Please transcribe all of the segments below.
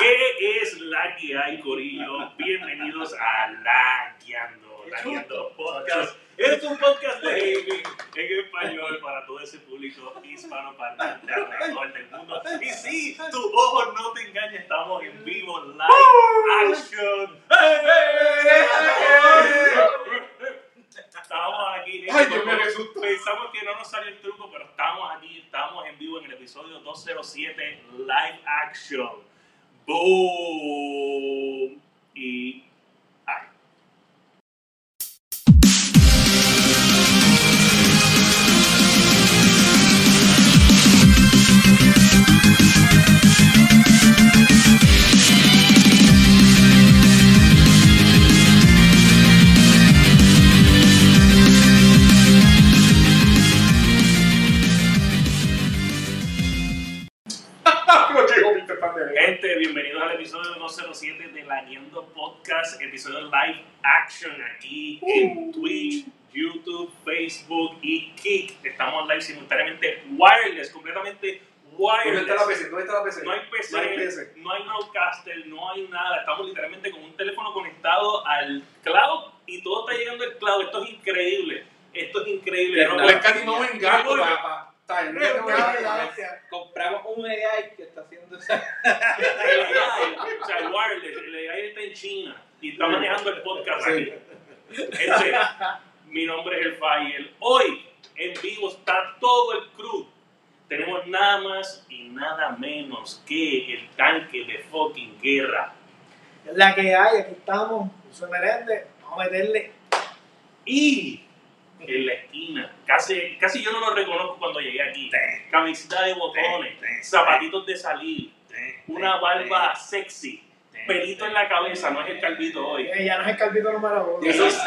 ¿Qué es la que hay, Corillo? Bienvenidos a La Guiando, La Guiando Podcast. Es un podcast de gaming en español para todo ese público hispano parlante alrededor del mundo. Y sí, tus ojos no te engañan, estamos en vivo, live action. Estamos aquí. Ay, qué susto. Pensamos que no nos salió el truco, pero estamos aquí, estamos en vivo en el episodio 207 Live Action. Boom. Y. Gente, bienvenidos al episodio 207 de La Guiando Podcast, episodio live action aquí en Twitch, YouTube, Facebook y Kick. Estamos live simultáneamente wireless, completamente ¿Dónde está la wireless. PC? ¿Dónde está la PC? No hay PC, No hay PC. no hay no nada. Estamos literalmente con un teléfono conectado al cloud y todo está llegando al cloud. Esto es increíble. Esto es increíble. No, Le escatimamos en gato, Yo- papá. No. Compramos un AI que está haciendo eso. El AI, o sea, el wireless, el AI está en China y está manejando el podcast aquí. Gente, mi nombre es El Fire. Hoy en vivo está todo el crew. Tenemos nada más y nada menos que el tanque de fucking guerra. Es la que hay, aquí estamos, soy Merende, vamos a meterle. Y en la esquina, casi, casi yo no lo reconozco cuando llegué aquí. Camiseta de botones, zapatitos de salir, una barba sexy, pelito en la cabeza, no es el calvito hoy. Eh, ya no es el calvito número uno. Eso es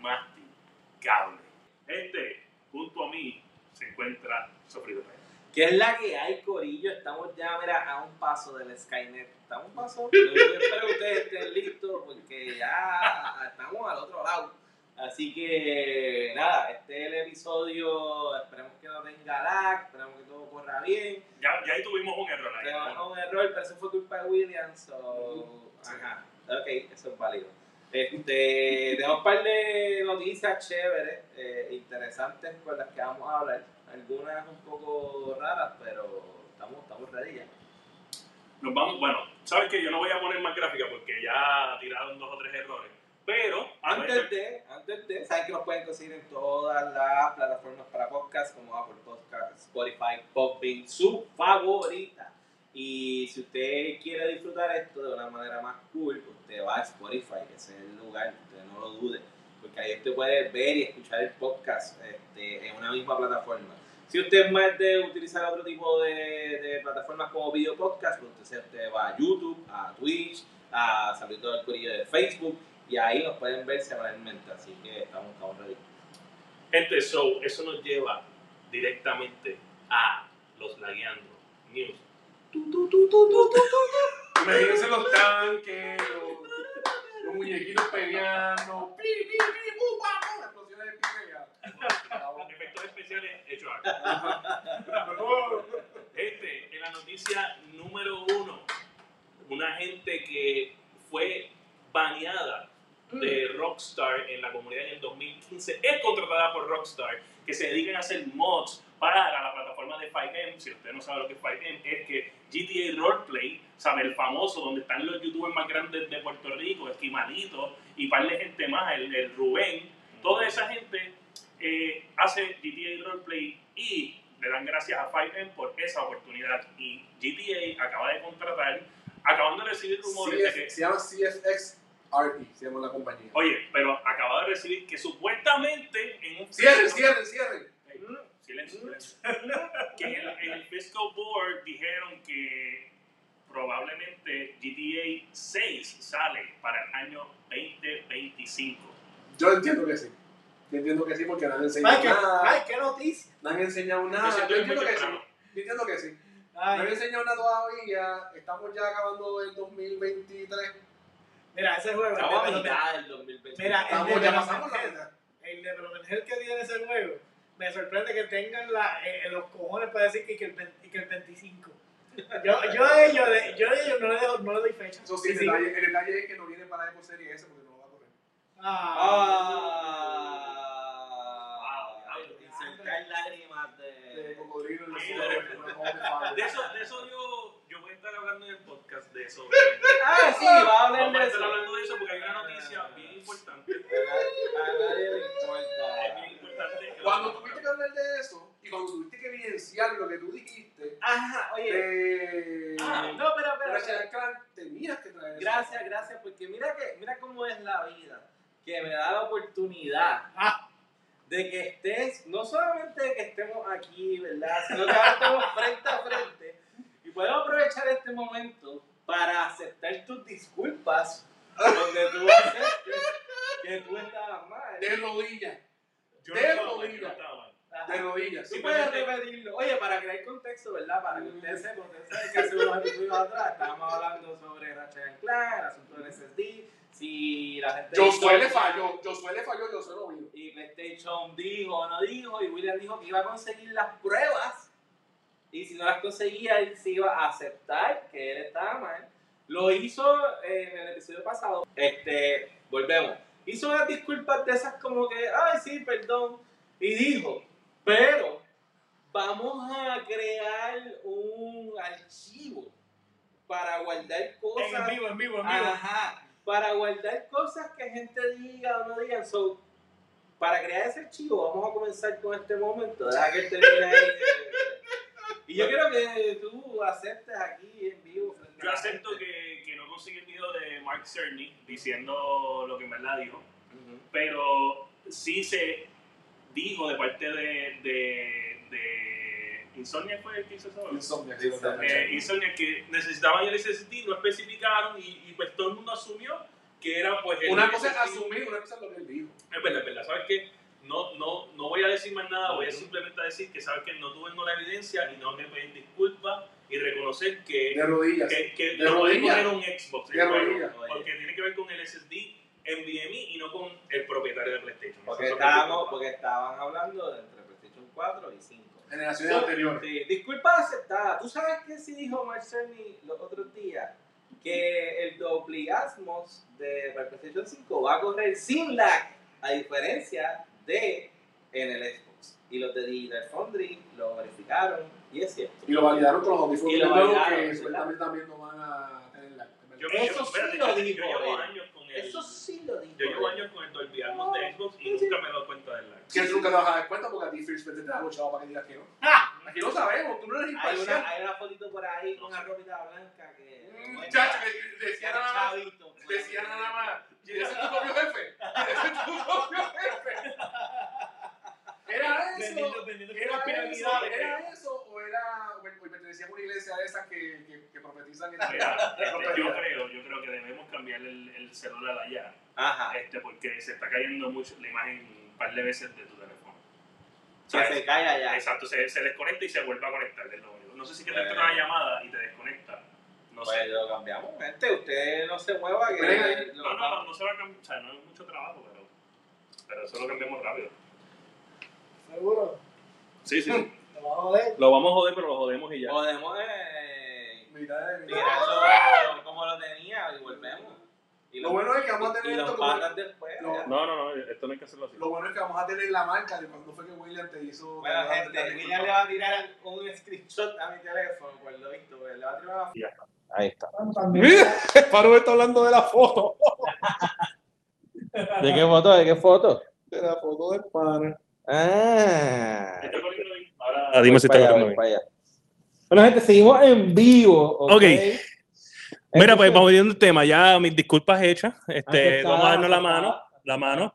masticable. Gente, junto a mí se encuentra Sofrido Pérez. ¿Qué es la que hay, Corillo? Estamos ya, mira, a un paso del Skynet. Estamos a un paso. Yo espero que ustedes estén listos porque ya estamos al otro lado. Así que, nada, este es el episodio. Esperemos que no tenga lag, esperemos que todo corra bien. Ya, ya ahí tuvimos un error ahí. Tenemos un error, pero eso fue culpa de Williams. So, ajá, ok, eso es válido. Este, tenemos un par de noticias chéveres, eh, interesantes con las que vamos a hablar. Algunas un poco raras, pero estamos, estamos ready ya. Nos vamos, bueno, sabes que yo no voy a poner más gráfica porque ya tiraron dos o tres errores. Pero, Antes de, saben que nos pueden conseguir en todas las plataformas para podcast, como Apple Podcast, Spotify, Podbean, su favorita. Y si usted quiere disfrutar esto de una manera más cool, usted va a Spotify, ese es el lugar, usted no lo dude, porque ahí usted puede ver y escuchar el podcast este, en una misma plataforma. Si usted es más de utilizar otro tipo de, de plataformas como video podcast, pues usted, usted va a YouTube, a Twitch, a Saludito del Corillo de Facebook, y ahí nos pueden ver semanalmente, así que estamos, estamos ready. gente, so, eso nos lleva directamente a los Lagueando News. Imagínense los tanques, los, los muñequitos peleando. pi, pi, pi, bu, bu, Explosiones de. Efectos especiales hechos Gente, en la noticia número uno, una gente que fue baneada de Rockstar en la comunidad en el 2015 es contratada por Rockstar que se dedican a hacer mods para la plataforma de 5M. Si usted no sabe lo que es 5M, es que GTA Roleplay, sabe el famoso donde están los youtubers más grandes de Puerto Rico, Esquimalito y par de gente más, el, el Rubén, toda esa gente eh, hace GTA Roleplay y le dan gracias a 5M por esa oportunidad. Y GTA acaba de contratar, acaban de recibir rumores de que CF se llama CFX RE, se llama la compañía. Oye, pero acaba de recibir que supuestamente en un Cierren, cierren, cierren. Ey, Silencio, silencio. Que en el, en el Fiscal Board dijeron que probablemente GTA 6 sale para el año 2025. Yo entiendo que sí. Yo entiendo que sí porque no han Ay, enseñado qué, nada. ay, qué noticia. No han enseñado nada. Yo entiendo que sí. Yo entiendo que sí. No Ay, han enseñado nada todavía. Estamos ya acabando el 2023. Mira, ese juego. Estamos a mitad del 2020. Mira, el de ya Venom pasamos la el development hell que tiene ese juego, me sorprende que tengan la, eh, los cojones para decir que, que el, 20 y que el 25. Yo, yo a ellos, de- yo a ellos no le, dejo- no le doy fecha. Eso sí, el, Sí, detalle, el detalle es que no viene para la Epo Serie S porque no lo va a correr. Ah. Ah, insertar lágrimas De de. cocodrilo de- eso, de eso yo, estar hablando en el podcast de eso. Ah, sí, va a hablar Vamos a de estar eso. hablando de eso porque hay una noticia bien importante. A nadie le Es bien importa. importante. que Cuando tuviste que hablar de eso y cuando tuviste que evidenciar lo que tú dijiste Ajá, oye. de Ah, no, pero, pero, Clank, tenías que traer eso. Gracias, gracias, porque mira que mira cómo es la vida, que me da la oportunidad Ah. de que estés, no solamente de que estemos aquí, ¿verdad? Sino que ahora estamos frente a frente y podemos aprovechar este momento para aceptar tus disculpas donde tú aceptes que tú estabas mal. De rodillas, Yo de no estaba mal, yo no rodillas. de rodillas. Tú puedes repetirlo. Oye, para crear contexto, ¿verdad? Para que ustedes sepan, ustedes saben que hace unos episodios atrás estábamos hablando sobre Ratchet Clank, el asunto del SSD, si la gente... Josué le falló, Josué le falló, Josué no vino. Y PlayStation dijo o no dijo, y William dijo que iba a conseguir las pruebas, y si no las conseguía, él se iba a aceptar que él estaba mal. Lo hizo en el episodio pasado. Este, volvemos. Hizo unas disculpas de esas como que, ay, sí, perdón. Y dijo, pero vamos a crear un archivo para guardar En cosas. vivo, en vivo, en vivo. Ajá. Para guardar cosas que gente diga o no diga. So, para crear ese archivo, vamos a comenzar con este momento. Deja que él termine ahí. Y yo quiero que tú aceptes aquí en vivo. Yo acepto que, que no conseguí el video de Mark Cerny diciendo lo que en verdad dijo, Ujú. pero sí se dijo de parte de, de, de Insomnia fue el que hizo eso. Insomnia, sí, Eh, Insomnia que necesitaban el SSD, no especificaron y, y pues todo el mundo asumió que era pues el Una cosa es asumir, una cosa es lo que él dijo. Es verdad, es verdad. ¿Sabes qué? No, no, no voy a decir más nada, voy a simplemente decir que sabes que no tuve la evidencia y no me pedir disculpas y reconocer que, De rodillas. que, que De no rodillas. poner un Xbox De rodillas. porque tiene que ver con el SSD NVMe y no con el propietario de PlayStation. Porque, que estábamos, porque estaban hablando de entre PlayStation 4 y 5. Generaciones So, anteriores. Sí, disculpas aceptadas. ¿Tú sabes qué sí dijo Mark Cerny los otros días? Que el Dobligasmos de para el PlayStation 5 va a correr sin lag, a diferencia de en el Xbox. Y los de Digital Foundry lo verificaron y es cierto. Y lo validaron con los audífonos Y lo validaron, que supuestamente también no van a tener la. Yo, Eso yo- sí espérate, lo dijo Yo llevo años con el. Eso sí lo dijo. Yo llevo años con el Dolby Atmos de Xbox y nunca me he dado cuenta del lag. Que nunca te vas a dar cuenta porque a ti First te los chavos para que digas que no. Ah. Aquí lo sabemos, tú no eres Hay imparcial. una, hay una fotito por ahí con una ropita blanca que. Mm, Muchacho, que decía nada más. Decía nada más. ¿Ese es tu propio jefe? ¿Ese es tu propio jefe? ¿Era eso? Vendiendo, vendiendo ¿Era eso? ¿Era eso? ¿O era o o pertenecía a una iglesia de esas que, que, que profetizan en Mira, este, yo creo, yo creo que debemos cambiar el, el celular allá, Ajá. este, porque se está cayendo mucho la imagen un par de veces de tu teléfono. Que ¿Sabes? se cae allá. Exacto, se, se desconecta y se vuelve a conectar. No sé si que te entra una llamada y te desconecta. No Pues sé. lo cambiamos, gente. Usted no se mueva. Que lo No, no, vamos- no, no se va a cambiar. O sea, no es mucho trabajo, pero, pero eso lo cambiamos rápido. Seguro. Sí, sí. Te vas a joder. Lo vamos a joder, pero lo jodemos y ya. Podemos eh, Mitad de- mitad. tirarlo como lo tenía y volvemos. Y Lo bueno es que vamos a y tener esto como- después. No. No, no, no, esto no hay que hacerlo así. Lo bueno es que vamos a tener la marca de cuando fue que William te hizo. Bueno, te- gente, te- William le va a tirar un screenshot a mi teléfono, por lo visto. pues, Le va a tirar una Ahí está. Mira, Paro está hablando de la foto. ¿De qué foto? ¿De qué foto? De la foto del pana. Ah. Ahora dime si está allá, bien. Bueno, gente, seguimos en vivo. Ok. Mira, pues vamos viendo el tema. Ya mis disculpas hechas. Este, Aceptada, vamos a darnos la mano. La mano.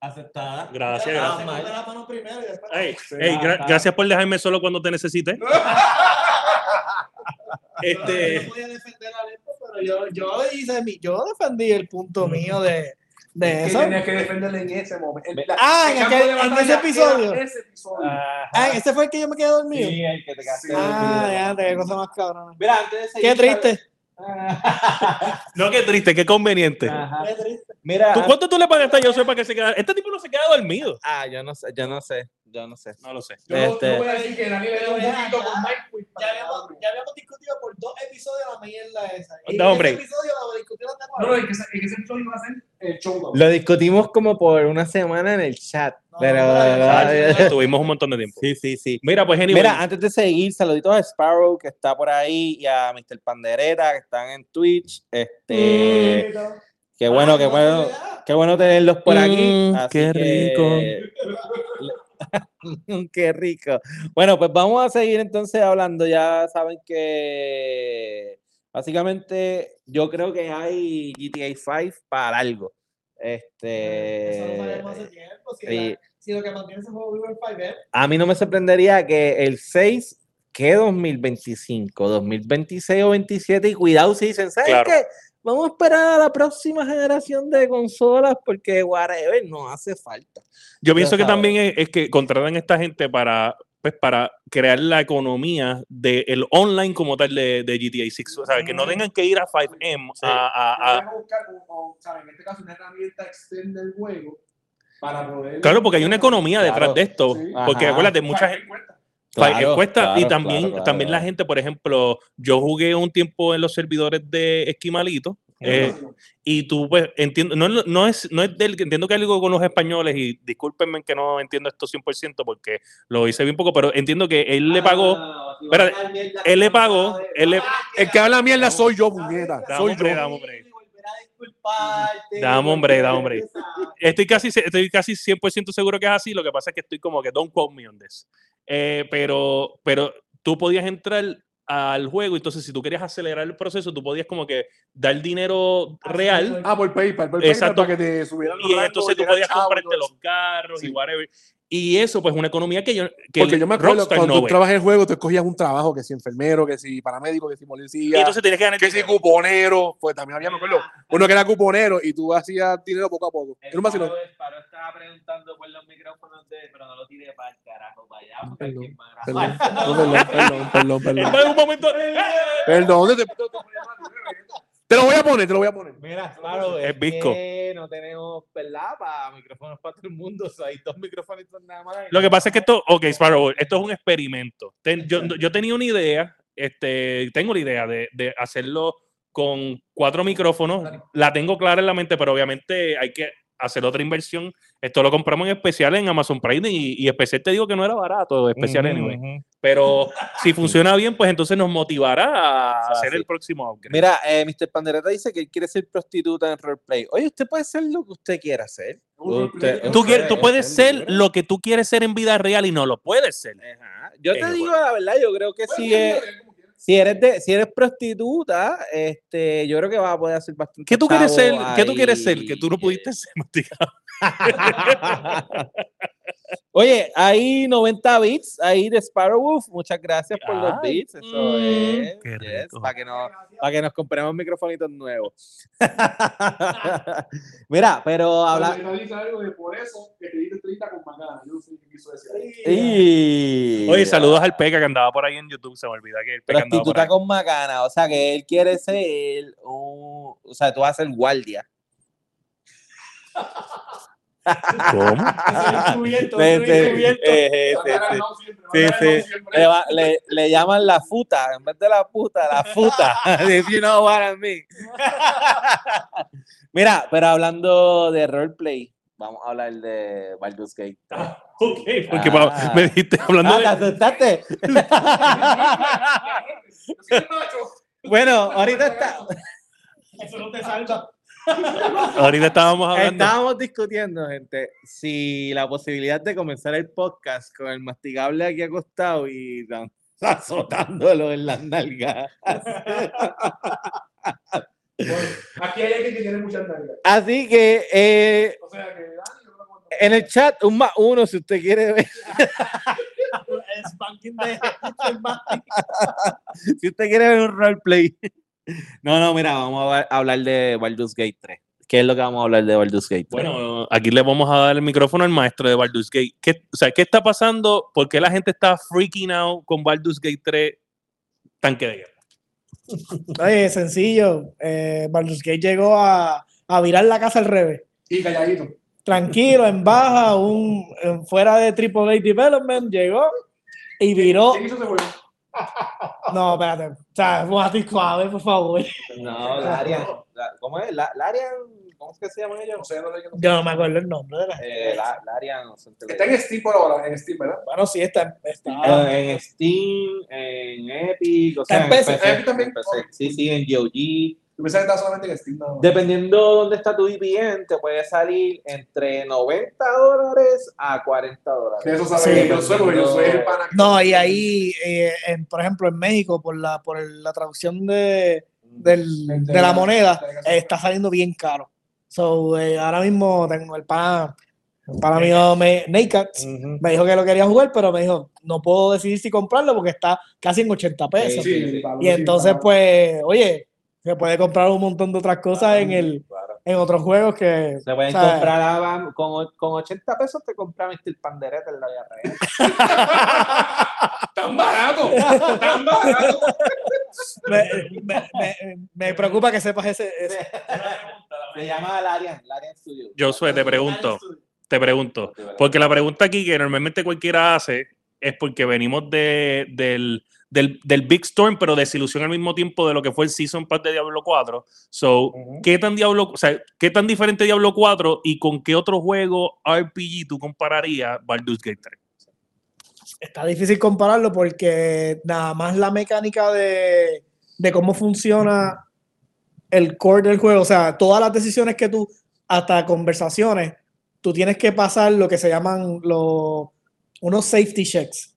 Aceptada. Gracias, Ah, gracias. mal. la mano primero y después. Gra- gracias por dejarme solo cuando te necesite. Este, Yo podía defender a Alepo, pero yo, yo, hice mi, yo defendí el punto mío de, de Que eso. tenías que defenderle en ese momento. La- Ah, en, aquel- en ese episodio. Ese episodio. Ah, ese fue el que yo me quedé dormido. Sí, el que te quedaste Sí. Ah, ya, qué cosa más cabrona. Mira, antes de seguir. Qué triste. no, qué triste, qué conveniente. Ajá. Qué triste. Mira, ¿Tú, ¿Cuánto tú le pagaste a José para que se quedara? Este tipo no se queda dormido. ah, yo no sé, yo no sé, yo no sé. No lo sé. Yo, Este- yo voy a decir que Daniel dio un poquito ya, con Mike Quick Ya habíamos, que- ya habíamos discutido por dos episodios la mierda esa. Y No, en hombre. ese episodio lo discutimos No, no, que ese, en ese episodio iba a ser el showdown. Lo discutimos como por una semana en el chat, No, pero... no, no, Tuvimos un montón de tiempo. Sí, sí, sí. Mira, pues anyway, Mira, antes de seguir, saluditos a Sparrow que está por ahí y a Mr. Pandereta que están en Twitch. Este, qué bueno, qué bueno, qué bueno tenerlos por aquí. Mm, así qué que- qué rico. Bueno, pues vamos a seguir entonces hablando. Ya saben que básicamente yo creo que hay GTA 5 para algo. Este, Eso lo sabemos hace tiempo. Si, y- la- si lo que mantiene ese juego vivo es 5 a mí no me sorprendería que el 6 que 2025, 2026 o 27 y cuidado si dicen, ¿sabes Claro. qué? Vamos a esperar a la próxima generación de consolas porque whatever no hace falta. yo pienso que también es, es que contratan a esta gente para, pues, para crear la economía del online como tal de, de GTA 6. O sea, que no tengan que ir a 5M Sí. a, a- buscar, o, ¿sabes? en este caso, una herramienta externa del juego para poder. Claro, porque hay una economía detrás Claro. de esto. Sí. Porque Ajá. acuérdate, mucha gente... Fa- Claro, cuesta y claro, también, claro, claro, también la gente, por ejemplo, yo jugué un tiempo en los servidores de Esquimalito eh, y tú pues entiendo, no, no es no es del entiendo que hay algo con los españoles y discúlpenme que no entiendo esto 100% porque lo hice bien poco, pero entiendo que él le pagó, Ah, espérate, él le pagó, él le El que habla mierda soy yo. Dame Soy hombre, yo. dame hombre. Dame, hombre, estoy casi, estoy casi 100% seguro que es así, lo que pasa es que estoy como que don't quote me on this. Eh, pero, pero tú podías entrar al juego, entonces si tú querías acelerar el proceso, tú podías como que dar dinero real Ah, por PayPal, por Exacto. PayPal para que te subieran los y entonces tú podías y comprarte los carros y Sí. whatever. Y eso, pues, una economía que yo. Que Porque el yo me acuerdo Rockstar cuando no tú trabajas en el juego, tú escogías un trabajo, que si enfermero, que si paramédico, que si Y policía, entonces tienes que ganar. que si dinero. cuponero, pues también había, me acuerdo, uno que era cuponero y tú hacías dinero poco a poco. Un vacilón. Paro- el Paro estaba preguntando por los micrófonos de, pero no lo tiré para el carajo, para allá. Perdón, Perdón, no, perdón, perdón, perdón, perdón. En un momento. Perdón, te, te- te lo voy a poner, te lo voy a poner. Mira, claro, Es es, visco. que no tenemos, ¿verdad? Para micrófonos para todo el mundo, o sea, hay dos micrófonos nada más. Lo que pasa es que esto, ok, Sparrow, esto es un experimento. Ten- yo, yo tenía una idea, este, tengo la idea de, de hacerlo con cuatro micrófonos. La tengo clara en la mente, pero obviamente hay que hacer otra inversión. Esto lo compramos en especial en Amazon Prime y, y especial te digo que no era barato, especial Ujú, anyway. Pero si funciona bien, pues entonces nos motivará a O sea, hacer sí. el próximo upgrade. Mira, eh, Mr. Pandereta dice que él quiere ser prostituta en roleplay. Oye, usted puede ser lo que usted quiera hacer. Un Usted- tú, usted tú es puedes ser libre. lo que tú quieres ser en vida real y no lo puedes ser. Ajá. Yo te digo la verdad, yo creo que si, es- si eres de, si eres prostituta, este, yo creo que vas a poder hacer bastante. ¿Qué tú quieres ser? ¿Qué tú quieres ser? Que tú no pudiste ser, masticado. Oye, hay 90 bits ahí de Sparrowwolf. Muchas gracias por los Ay, bits. Eso mm, es. yes, para que, no, para que nos compremos microfonitos nuevos. Mira, pero habla. Algo de por eso que te diste 30 con macana. Yo no sé qué quiso decir. Y- Oye, saludos al Peca que andaba por ahí en YouTube. Se me olvida que el Peca andaba por Prostituta ahí. con macana. O sea, que él quiere ser un. O sea, tú vas a ser guardia. ¿Cómo? Sí. Le, llaman la futa, en vez de la puta, la futa. If you know what I mean. Mira, pero hablando de roleplay, vamos a hablar de Baldur's Gate. Ok, porque Ah. me dijiste hablando Ah, ¿te de. asustaste? bueno, ahorita está, Eso no te salva. Ahorita estábamos hablando. estábamos discutiendo, gente, si la posibilidad de comenzar el podcast con el masticable aquí acostado y azotándolo en las nalgas. Aquí hay alguien que tiene muchas nalgas. Así que eh, O sea que en el chat, un más uno si usted quiere ver, El spanking de. el si usted quiere ver un roleplay. No, no, mira, vamos a hablar de Baldur's Gate 3. ¿Qué es lo que vamos a hablar de Baldur's Gate 3? Bueno, aquí le vamos a dar el micrófono al maestro de Baldur's Gate. ¿Qué, o sea, ¿qué está pasando? ¿Por qué la gente está freaking out con Baldur's Gate 3 tanque de guerra? Oye, sencillo. Eh, Baldur's Gate llegó a, a virar la casa al revés. Y calladito. Tranquilo, en baja, un, en fuera de AAA Development, llegó y viró. ¿Quién hizo? No, espérate. O sea, Guati suave, por favor. No, Larian. la- ¿Cómo es? La- Larian. ¿Cómo es que se llama No ellos? sé, no sé. Yo no me acuerdo el nombre de la Eh, la, Larian. no sé, Está en Steam por ahora, en Steam, ¿verdad? Bueno, sí, está. está Eh, en Steam, en Epic, o Está sea, en PC. Epic también. en PC. Sí, sí, en GOG. Yo pensaba que estaba solamente en Steam. No. Dependiendo dónde está tu VPN, te puede salir entre 90 dólares a 40 dólares. Eso sabe Sí, que yo soy, porque yo soy el pana. No, y ahí, eh, en- por ejemplo, en México, por la, por el- la traducción de, del- de la moneda, eh, está saliendo bien caro. So, eh, ahora mismo tengo el pana, el pana mío, me, Naked, me dijo que lo quería jugar, pero me dijo, no puedo decidir si comprarlo porque está casi en 80 pesos. Sí, sí, sí. Pablo, Y sí, entonces, pues, oye, se puede comprar un montón de otras cosas en el Claro. en otros juegos que Se pueden o sea, comprar a- con, con 80 pesos te compras Mr. Pandereta en la vida real. ¡Tan barato! ¡Tan barato! me, me- me- me preocupa que sepas ese, ese- Se llama Larian, Larian Studio. Josué, te pregunto, te pregunto, porque la pregunta aquí que normalmente cualquiera hace es porque venimos de, del, del, del Big Storm, pero desilusión al mismo tiempo de lo que fue el Season Pass de Diablo 4. So. ¿qué tan Diablo, o sea, qué tan diferente Diablo 4 y con qué otro juego RPG tú compararías Baldur's Gate 3? está difícil compararlo porque nada más la mecánica de, de cómo funciona el core del juego, o sea, todas las decisiones que tú, hasta conversaciones, tú tienes que pasar lo que se llaman los unos safety checks.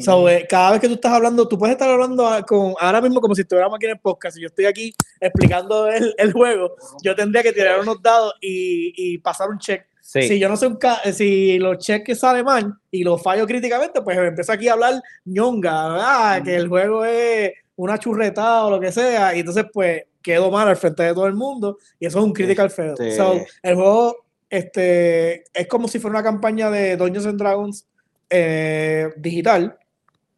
So, eh, cada vez que tú estás hablando, tú puedes estar hablando a- con, ahora mismo como si estuviéramos aquí en el podcast, y yo estoy aquí explicando el, el juego, yo tendría que tirar unos dados y, y pasar un check. Sí. Si yo no sé un si los cheques sale mal y los fallo críticamente, pues empiezo aquí a hablar ñonga, ¿verdad? que el juego es una churretada o lo que sea, y entonces pues quedo mal al frente de todo el mundo, y eso es un critical fail. Este- So, el juego este, es como si fuera una campaña de Dungeons and Dragons eh, digital,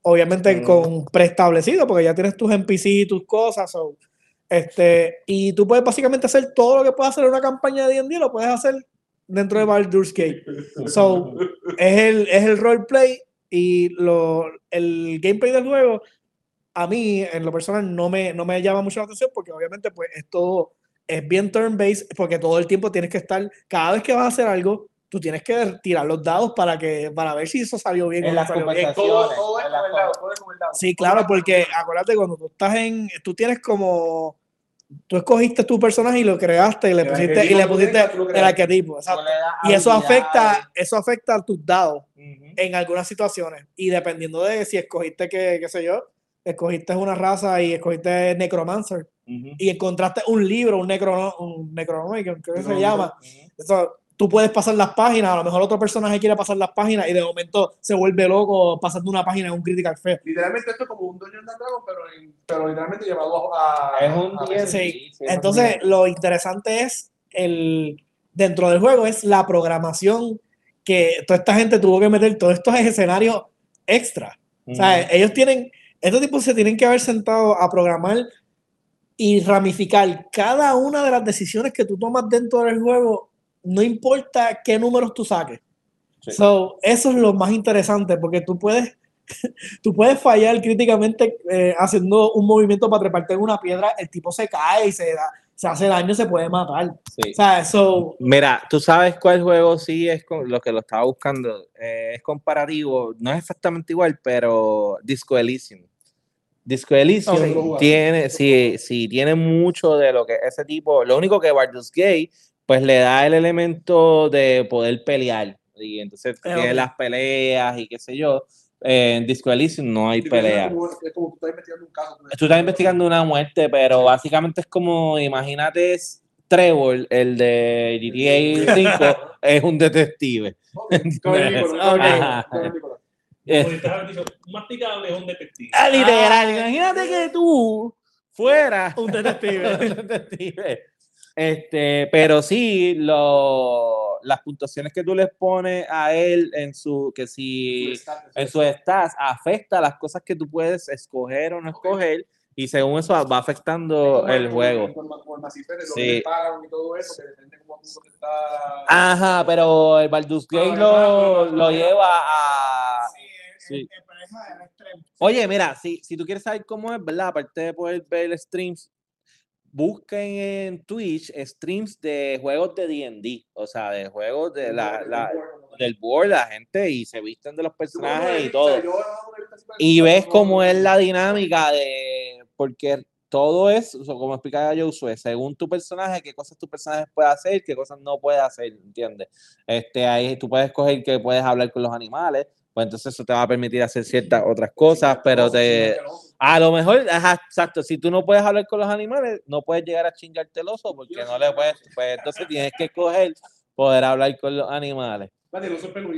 obviamente Mm. con preestablecido, porque ya tienes tus NPC y tus cosas. so, este, y tú puedes básicamente hacer todo lo que puedes hacer en una campaña de D&D, lo puedes hacer dentro de Baldur's Gate. So, es el, es el roleplay y lo, el gameplay del juego, a mí, en lo personal, no me, no me llama mucho la atención porque obviamente pues esto es bien turn-based porque todo el tiempo tienes que estar, cada vez que vas a hacer algo, tú tienes que tirar los dados para, que, para ver si eso salió bien En o no las salió bien. conversaciones. Todo, todo es con el dado, todo es con el dado. Sí, claro, porque acuérdate, cuando tú estás en, tú tienes como, tú escogiste tu personaje y lo creaste y le El pusiste, y le pusiste el arquetipo, exacto. Y eso afecta, eso afecta a tus dados en algunas situaciones. Y dependiendo de si escogiste que, qué sé yo, escogiste una raza y escogiste Necromancer y encontraste un libro, un necro, un Necronomicon, creo que se llama. Eso, tú puedes pasar las páginas, a lo mejor otro personaje quiere pasar las páginas y de momento se vuelve loco pasando una página en un critical fail. Literalmente esto es como un Dungeons and Dragons, pero, pero literalmente llevado a... Es un a- D&D. Sí. sí, es un Entonces, lo interesante es el dentro del juego es la programación que toda esta gente tuvo que meter todos estos escenarios extra. O sea, ellos tienen, estos tipos se tienen que haber sentado a programar y ramificar cada una de las decisiones que tú tomas dentro del juego, no importa qué números tú saques. Sí. So, eso es lo más interesante, porque tú puedes, tú puedes fallar críticamente eh, haciendo un movimiento para treparte en una piedra, el tipo se cae y se, da, se hace daño, se puede matar. Sí. O sea, eso, Mira, tú sabes cuál juego sí es con- lo que lo estaba buscando. eh, es comparativo, no es exactamente igual, pero Disco Elysium. Disco Elysium tiene, sí, sí, tiene mucho de lo que ese tipo. Lo único que Baldur's Gate, pues le da el elemento de poder pelear. Y entonces Eh, tiene ok. las peleas y qué sé yo. Eh, en Disco Elysium no hay Es pelea. como, es como tú estás investigando un caso. Tú estás investigando una muerte, pero básicamente es como, imagínate, es Trevor, el de GTA 5, es un detective. Ok, con el Nicolás, con el Ok. Nicolás, con el Nicolás. Pudiste haber dicho, un masticable es un detective. ah, literal, imagínate que tú fueras un detective. un detective. Este, pero sí, lo, las puntuaciones que tú les pones a él en su, que si en su stats afecta las cosas que tú puedes escoger o no escoger Y según eso va afectando el juego. El Sí. Ajá, pero el Baldur's Gate lo, lo lleva a... Sí. Oye, mira, si, si tú quieres saber cómo es, ¿verdad? Aparte de poder ver streams, busquen en Twitch streams de juegos de D&D, o sea, de juegos de la, la- del board, la gente, y se visten de los personajes y todo. Y ves cómo es la dinámica de. Porque todo es, o sea, como explicaba Josué, según tu personaje, qué cosas tu personaje puede hacer, qué cosas no puede hacer, ¿entiendes? Este, ahí tú puedes escoger que puedes hablar con los animales, pues entonces eso te va a permitir hacer ciertas otras cosas, pero te. A lo mejor, ajá, exacto, si tú no puedes hablar con los animales, no puedes llegar a chingarte el oso porque no le puedes, pues entonces tienes que escoger poder hablar con los animales.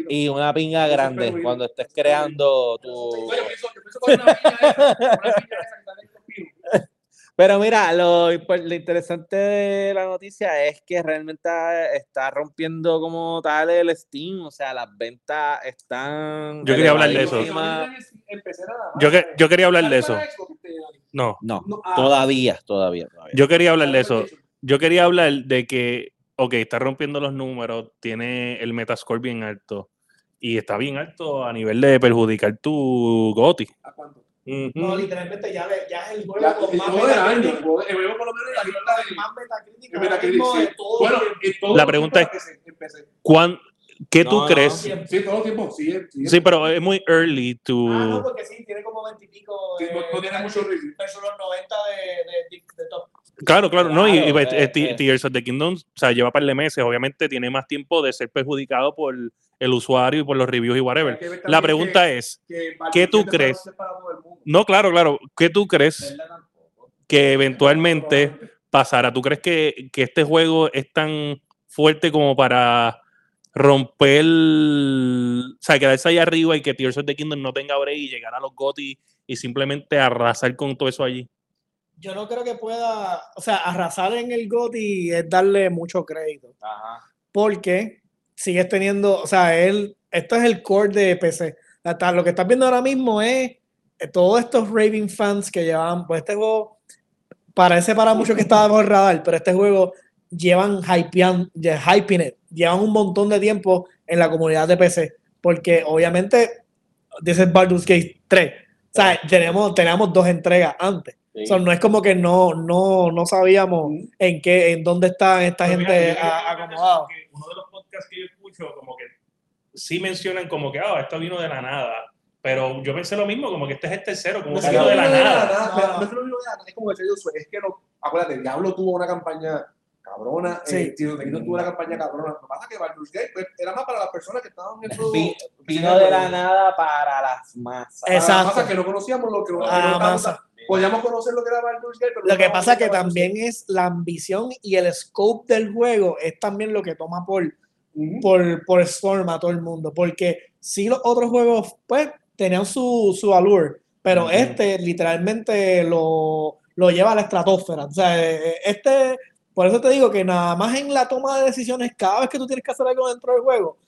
Y una pinga grande cuando estés creando tu... Yo pienso, yo pienso con una esa, una piña esa que sale en los pinos. Pero mira, lo, lo interesante de la noticia es que realmente está, está rompiendo como tal el Steam, o sea, las ventas están... Yo quería hablar de eso. Yo, que- yo quería hablar de eso. No, No, No, ah, todavía, todavía, todavía. yo quería hablar de ¿sale eso. Yo quería hablar de que, ok, está rompiendo los números, tiene el Metascore bien alto y está bien alto a nivel de perjudicar tu GOTI. ¿A cuánto? No, literalmente ya, le- ya es el juego Ya, con el más juego del año, el juego, por lo menos la lista de más Metacritic, sí. de todo Bueno, el tiempo. en todo La pregunta es- empecé, empecé. ¿Cuán- ¿Qué No, tú no, crees? siempre. Sí, todo el tiempo, sí. sí Sí, pero es muy early to... Ah, no, porque sí, tiene como 20 y pico. Sí, no, eh, no tiene mucho review. Versus los 90 de, de, de top. Claro, claro, no, y, y, Claro, eh, eh, eh. Tears of the Kingdom, o sea, lleva un par de meses, obviamente tiene más tiempo de ser perjudicado por el usuario y por los reviews y whatever. La pregunta que- es, que ¿qué tú crees? es para todo el mundo. no, claro, claro, ¿qué tú crees que eventualmente pasará? ¿Tú crees que, que este juego es tan fuerte como para romper, o sea, quedarse ahí arriba y que Tears of the Kingdom no tenga break y llegar a los GOTY y simplemente arrasar con todo eso allí? Yo no creo que pueda, o sea, arrasar en el GOTY es darle mucho crédito. Ajá. Porque sigues teniendo, o sea, él, esto es el core de PC. Hasta lo que estás viendo ahora mismo es eh, todos estos Raving fans que llevan, pues este juego parece para muchos que estaba bajo el radar, pero este juego llevan hypean, hyping it, llevan un montón de tiempo en la comunidad de PC, porque obviamente dice Baldur's Gate 3, o sea, tenemos, teníamos dos entregas antes, Sí. O sea, no es como que no, no, no sabíamos en qué, en dónde está esta Pero gente acomodada. Uno de los podcasts que yo escucho, como que sí mencionan como que, ah, esto vino de la nada. Pero yo pensé lo mismo, como que este es el tercero, como No que es vino que de no la nada. No. es que no vino de la nada, es como Josué, es que no, acuérdate, Diablo tuvo una campaña cabrona, Sí. eh, Tears of the Kingdom tuvo una campaña cabrona, lo que pasa es que Baldur's Gate pues, era más para las personas que estaban viendo... Vi- Vino de la nada para las masas. para las Exacto. masas que no conocíamos lo que que Ah, estábamos- masa. Podíamos conocer lo que era Baldur's Gate, pero Lo que pasa es que también es la ambición y el scope del juego es también lo que toma por, por, por Storm a todo el mundo. Porque si los otros juegos, pues, tenían su, su allure, pero este literalmente lo, lo lleva a la estratosfera. O sea, eh, este, por eso te digo que nada más en la toma de decisiones, cada vez que tú tienes que hacer algo dentro del juego,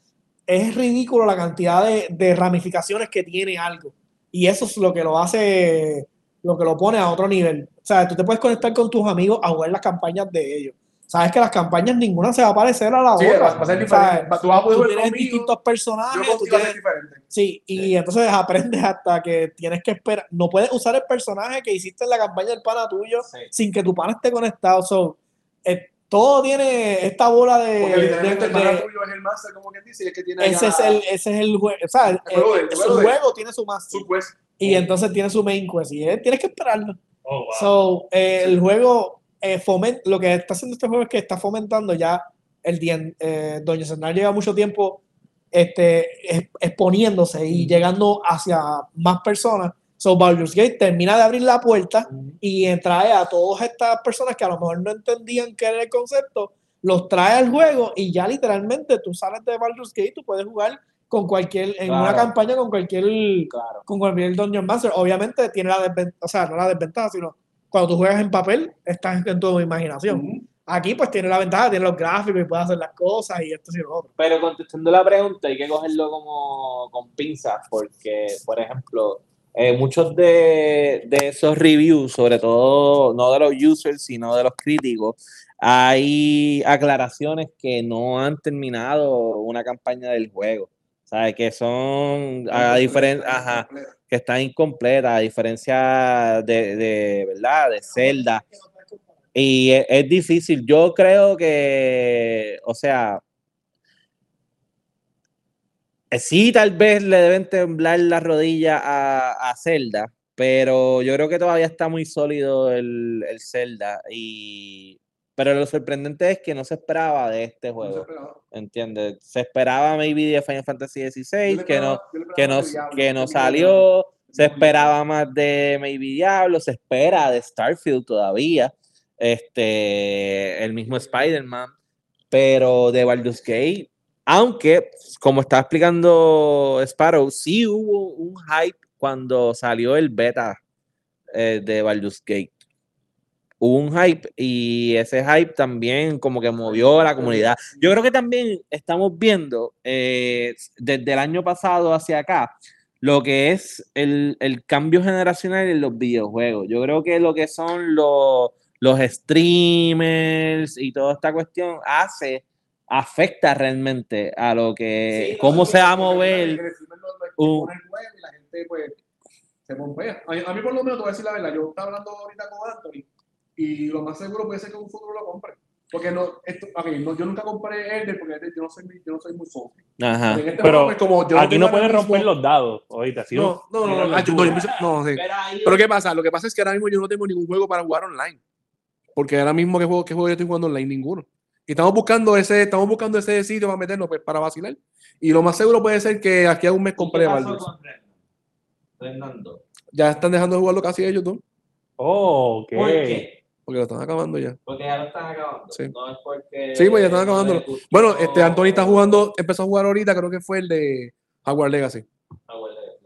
es ridículo la cantidad de, de ramificaciones que tiene algo. Y eso es lo que lo hace, lo que lo pone a otro nivel. O sea, tú te puedes conectar con tus amigos a jugar las campañas de ellos. Sabes que las campañas ninguna se va a parecer a la Sí, otra. va, a ser diferente. Tú vas a poder tú tienes conmigo, distintos yo personajes, tú a ser tienes- diferente. sí, y entonces aprendes hasta que tienes que esperar. No puedes usar el personaje que hiciste en la campaña del pana tuyo Sí. sin que tu pana esté conectado. So, eh, todo tiene esta bola de. Porque literalmente de- el pana tuyo es el master, como quien dice, y es que tiene ese, allá es el, ese es el juego. O sea, el- el- juego de- juego tiene su master. su quest. Y entonces tiene su main quest. Y eh, tienes que esperarlo. Oh, wow. So, eh, el juego eh, foment- lo que está haciendo este juego es que está fomentando ya el día. Eh, Doña Cernar lleva mucho tiempo este, es- exponiéndose y llegando hacia más personas. So, Baldur's Gate termina de abrir la puerta y trae a todas estas personas que a lo mejor no entendían qué era el concepto, los trae al juego y ya literalmente tú sales de Baldur's Gate, tú puedes jugar con cualquier, en una campaña con cualquier Claro. con cualquier Dungeon Master. Obviamente tiene la desventaja, o sea, no la desventaja, sino cuando tú juegas en papel, estás en tu imaginación. Aquí pues tiene la ventaja, tiene los gráficos y puedes hacer las cosas y esto y lo otro. Pero contestando la pregunta, hay que cogerlo como con pinzas, porque, por ejemplo, eh, muchos de, de esos reviews, sobre todo no de los users, sino de los críticos, hay aclaraciones que no han terminado una campaña del juego. ¿Sabes? Que son a diferencia, ajá, que están incompletas, a diferencia de, de ¿verdad? De Zelda. Y es, es difícil. Yo creo que, o sea, eh, sí, tal vez le deben temblar la rodilla a, a Zelda, pero yo creo que todavía está muy sólido el, el Zelda. Y, pero lo sorprendente es que no se esperaba de este juego, ¿entiendes? Se esperaba maybe de Final Fantasy XVI, que no, que no, que no salió, se esperaba más de maybe Diablo, se espera de Starfield todavía, este, el mismo Spider-Man, pero de Baldur's Gate, aunque, como estaba explicando Sparrow, sí hubo un hype cuando salió el beta eh, de Baldur's Gate. Hubo un hype y ese hype también como que movió a la comunidad. Yo creo que también estamos viendo eh, desde el año pasado hacia acá lo que es el, el cambio generacional en los videojuegos. Yo creo que lo que son los, los streamers y toda esta cuestión hace afecta realmente a lo que, Sí, cómo se va a mover. el y la gente pues se a mí por lo menos te voy a decir la verdad, yo estaba hablando ahorita con Anthony y lo más seguro puede ser que en un futuro lo compre. Porque no, esto, a mí, no, yo nunca compré Elder porque yo no soy, muy- yo no soy muy soft. Ajá. En este Pero juego, pues, como yo Aquí no puedes romper mismo- los dados ahorita. ¿sí? No, no, no, no, los ah, no, no, sí. Pero ¿qué pasa? Lo que pasa es que ahora mismo yo no tengo ningún juego para jugar online. Porque ahora mismo, ¿qué juego, qué juego yo estoy jugando online? Ninguno. Y estamos buscando ese, estamos buscando ese sitio para meternos pues, para vacilar. Y lo más seguro puede ser que aquí a un mes compré ¿Qué pasó Baldur's. con Fernando? Ya están dejando de jugarlo casi ellos dos. Oh, ok. ¿Por qué? Porque lo están acabando ya. Porque ya lo están acabando. Sí. No es porque. Sí, pues ya están no gustó- Bueno, este Anthony está jugando, empezó a jugar ahorita, creo que fue el de Hogwarts Legacy.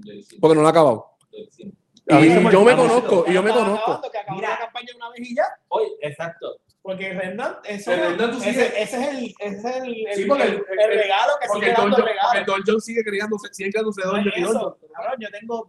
Hicimos, Porque no lo ha acabado. Y yo me conozco, y yo me conozco. acabando, que acabó Mira. la campaña una vez y ya. Oye, exacto. Porque tú ese, ese es el, ese es el, el, Sí, porque el- el- el el- regalo que Porque sigue el dando Don, regalo. el Don John sigue creándose, sigue creándose No Don John cabrón, yo tengo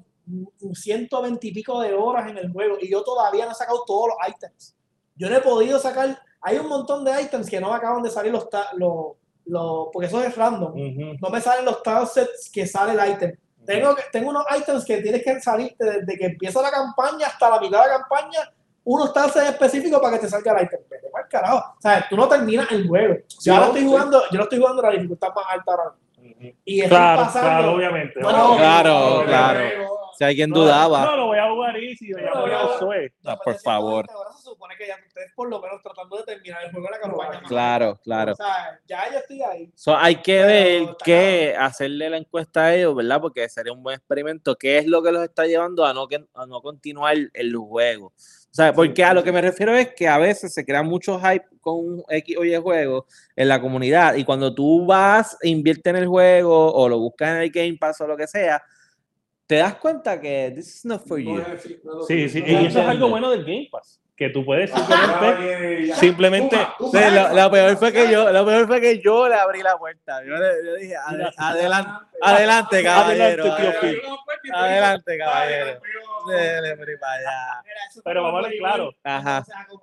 un 120 y pico de horas en el juego y yo todavía no he sacado todos los items. Yo no he podido sacar, hay un montón de items que no me acaban de salir los, ta- los, los porque eso es random. No me salen los sets que sale el item. Tengo, tengo unos items que tienes que salirte desde que empieza la campaña hasta la mitad de la campaña, unos tile sets específicos para que te salga el item. Vete pa'l carajo. O sea, tú no terminas el juego. Sí, yo, ahora no, estoy sí. jugando, yo lo estoy jugando la dificultad más alta ahora. Y estoy Claro, pasando. claro, obviamente. Bueno, Claro, no, claro. no, Si alguien No, dudaba. No, lo voy a jugar easy, No, voy a no. Sue. Ah, no, por favor. Supone que ya ustedes por lo menos tratando de terminar el juego de la campaña. más Claro, claro. O sea, ya yo estoy ahí. So, hay que Pero ver qué hacerle la encuesta a ellos, ¿verdad? Porque sería un buen experimento. ¿Qué es lo que los está llevando a no, que, a no continuar el juego? O sea, porque a lo que me refiero es que a veces se crea mucho hype con un X o Y juego en la comunidad y cuando tú vas e inviertes en el juego o lo buscas en el Game Pass o lo que sea, te das cuenta que this is not for you. Sí, sí, y es- eso es algo bueno del Game Pass, que tú puedes simplemente, ya. simplemente, lo, lo peor fue que yo, lo peor fue que yo le abrí la puerta. Yo le yo dije, "Ade- Mira, adelante, adelante, caballero. Adelante, tío adelante". Caballero. Dele, pero vamos a ver claro, Ajá. como-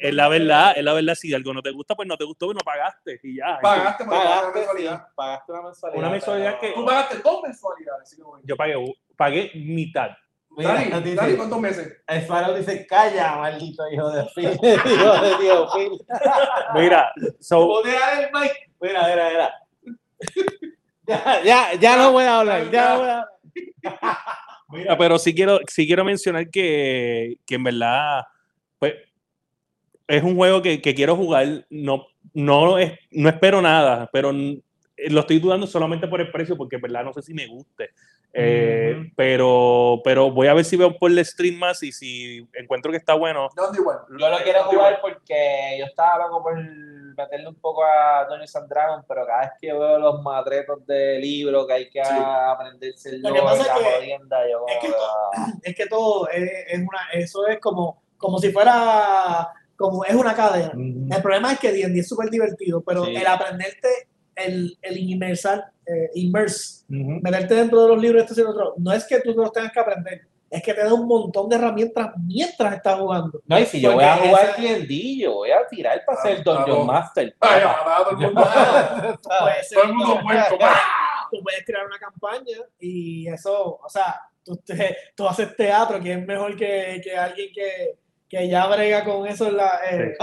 es la verdad, es la verdad, si algo no te gusta, pues no te gustó, pues no pagaste y ya. Pagaste, pero pagaste una Pagaste, mensualidad. pagaste una mensualidad. Una mensualidad pero- Tú pagaste dos mensualidades. Yo pagué, pagué mitad. Mira, Dani, dice- Dani, ¿cuántos meses? El faro dice, calla, maldito hijo de Phil. hijo de tío Phil. Mira, so, Podea el mic. Mira, mira, mira. Ya, ya, ya no voy a hablar. Ya no voy a hablar. Mira, pero sí quiero, sí quiero mencionar que, que en verdad, pues, es un juego que, que quiero jugar. No, no, es, no espero nada, pero lo estoy dudando solamente por el precio, porque en verdad no sé si me guste. Eh, Ujú. pero, pero voy a ver si veo por el stream más y si encuentro que está bueno. No, da igual. Yo lo quiero jugar porque yo estaba loco por meterle un poco a Dungeons and Dragons, pero cada vez que veo los matretos de libro que hay que Sí. aprenderse el la es que- yo es que como, to- ah, es que todo es, es una, eso es como, como si fuera, como es una cadena. El problema es que D&D es súper divertido, pero Sí. el aprenderte, el, el inmersar, eh, immerse, Ujú. meterte dentro de los libros, esto y lo otro, no es que tú los tengas que aprender, es que te da un montón de herramientas mientras estás jugando. No, y si yo voy a jugar D&D, yo voy a tirar para ser Dungeon. Master. Ay, todo el mundo. Todo el mundo muerto. tú puedes crear una campaña y eso, o sea, tú, te- tú haces teatro, que es mejor que, que alguien que, que ya brega con eso en la, en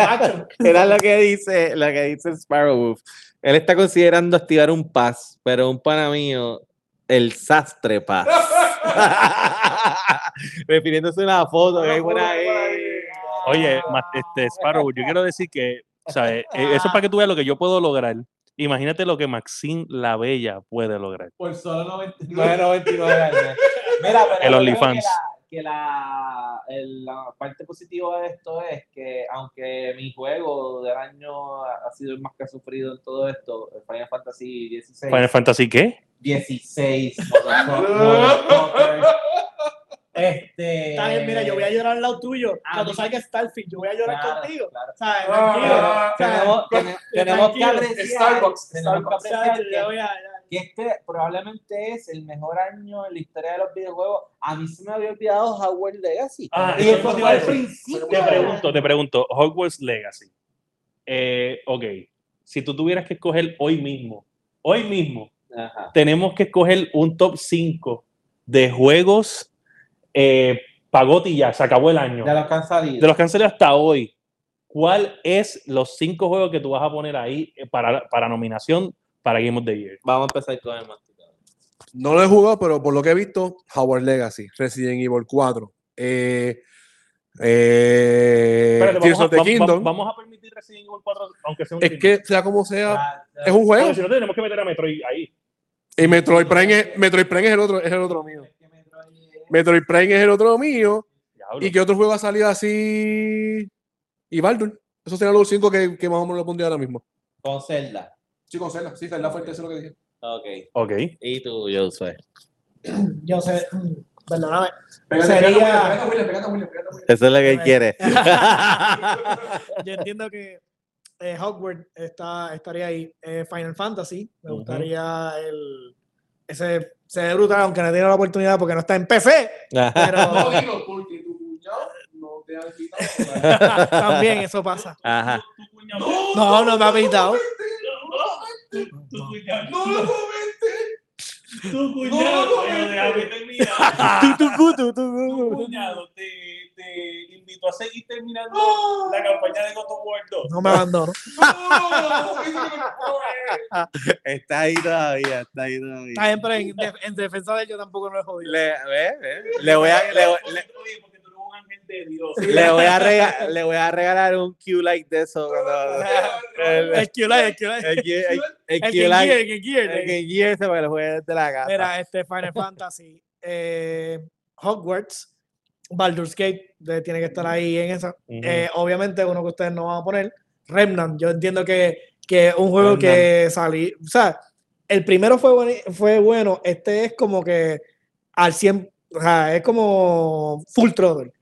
action. Era lo que dice, lo que dice Sparrow Wolf. Él está considerando activar un pass, pero un pana mío, el sastre pass. Refiriéndose a una foto que hay por ahí. Oye, este, Sparrow, yo quiero decir que, ¿sabes? Eh, Eso es para que tú veas lo que yo puedo lograr. Imagínate lo que Maxine la Bella puede lograr. Por solo 99 años. Mira, pero El OnlyFans. Que, la, el- la parte positiva de esto es que, aunque mi juego del año ha sido el más que ha sufrido en todo esto, el Final Fantasy 16. Final Fantasy, ¿qué? 16. motherfucker. este. Está bien, mira, yo voy a llorar al lado tuyo. Ah, Cuando salga Starfield, yo voy a llorar Claro, contigo. claro. ¿Sabes? Tranquilo. Ah, O sea, Tenemos, ten- tenemos que apreciar, Starbucks, tenemos que Starbucks. apreciar ¿sabes? que- Yo voy a- que este probablemente es el mejor año en la historia de los videojuegos. A mí se me había olvidado Howard Legacy. Ah, y eso al principio. Te pregunto, te pregunto, Hogwarts Legacy. Eh, ok, si tú tuvieras que escoger hoy mismo, hoy mismo, Ajá. tenemos que escoger un top 5 de juegos eh, pagote y ya, se acabó el año. De los salido. De los salido hasta hoy, ¿cuál es los cinco juegos que tú vas a poner ahí eh, para, para nominación para Game of the Year? Vamos a empezar con el más. No lo he jugado, pero por lo que he visto, Howard Legacy, Resident Evil 4, eh, eh, Espérate, vamos, a, vamos- vamos permitir Resident Evil 4, aunque sea un Es que, sea como sea, ya. es un juego. Si no tenemos que meter a Metroid ahí. Y Metroid Prime es, Metroid Prime es el otro, es el otro mío. Metroid Prime es el otro mío. Diablo. ¿Y qué otro juego ha salido así? Y Baldur. Esos serían los cinco que, que más o menos lo pondría ahora mismo. Con Zelda. Sí, con Zelda. Sí, Zelda fue el tercero que dije. Ok. Ok. Y tú, yo sé. Yo sé, perdóname. Pégate, Sería- pégate, William. Eso es lo que quiere. Yo entiendo que eh, Hogwarts está, estaría ahí. Eh, Final Fantasy, me Ujú. gustaría el. Ese se ve brutal, aunque no tiene la oportunidad porque no está en PC. No, Pero dilo, porque tu cuñado no te ha invitado. también eso pasa. Ajá. Cuñado- No, no me ha pintado. Tu cuñado- ¡No lo comenté! tu cuñado, pero déjame terminar. Tú, tú, tú, tú, Tu tú. cuñado te, te invitó a seguir terminando la campaña de God of War 2. No me abandono. ¡No! No Está ahí todavía, está ahí todavía. Está bien, pero en, def- en defensa de él yo tampoco lo he jodido. Le, ve, ve. le voy a, le, voy- le- de Dios. le voy a rega- le voy a regalar un Q like de eso. el, El Q-Light, el Q-Light. el, Q- el, el El Q Game like. Gear, el Gear. Lo juegue desde la casa. Mira, este Final Fantasy, eh, Hogwarts, Baldur's Gate tiene que estar ahí en esa. Ujú. Eh, obviamente, uno que ustedes no van a poner, Remnant. Yo entiendo que, que un juego que salí, o sea, el primero fue, fue bueno, este es como que al 100, o sea, es como full throttle.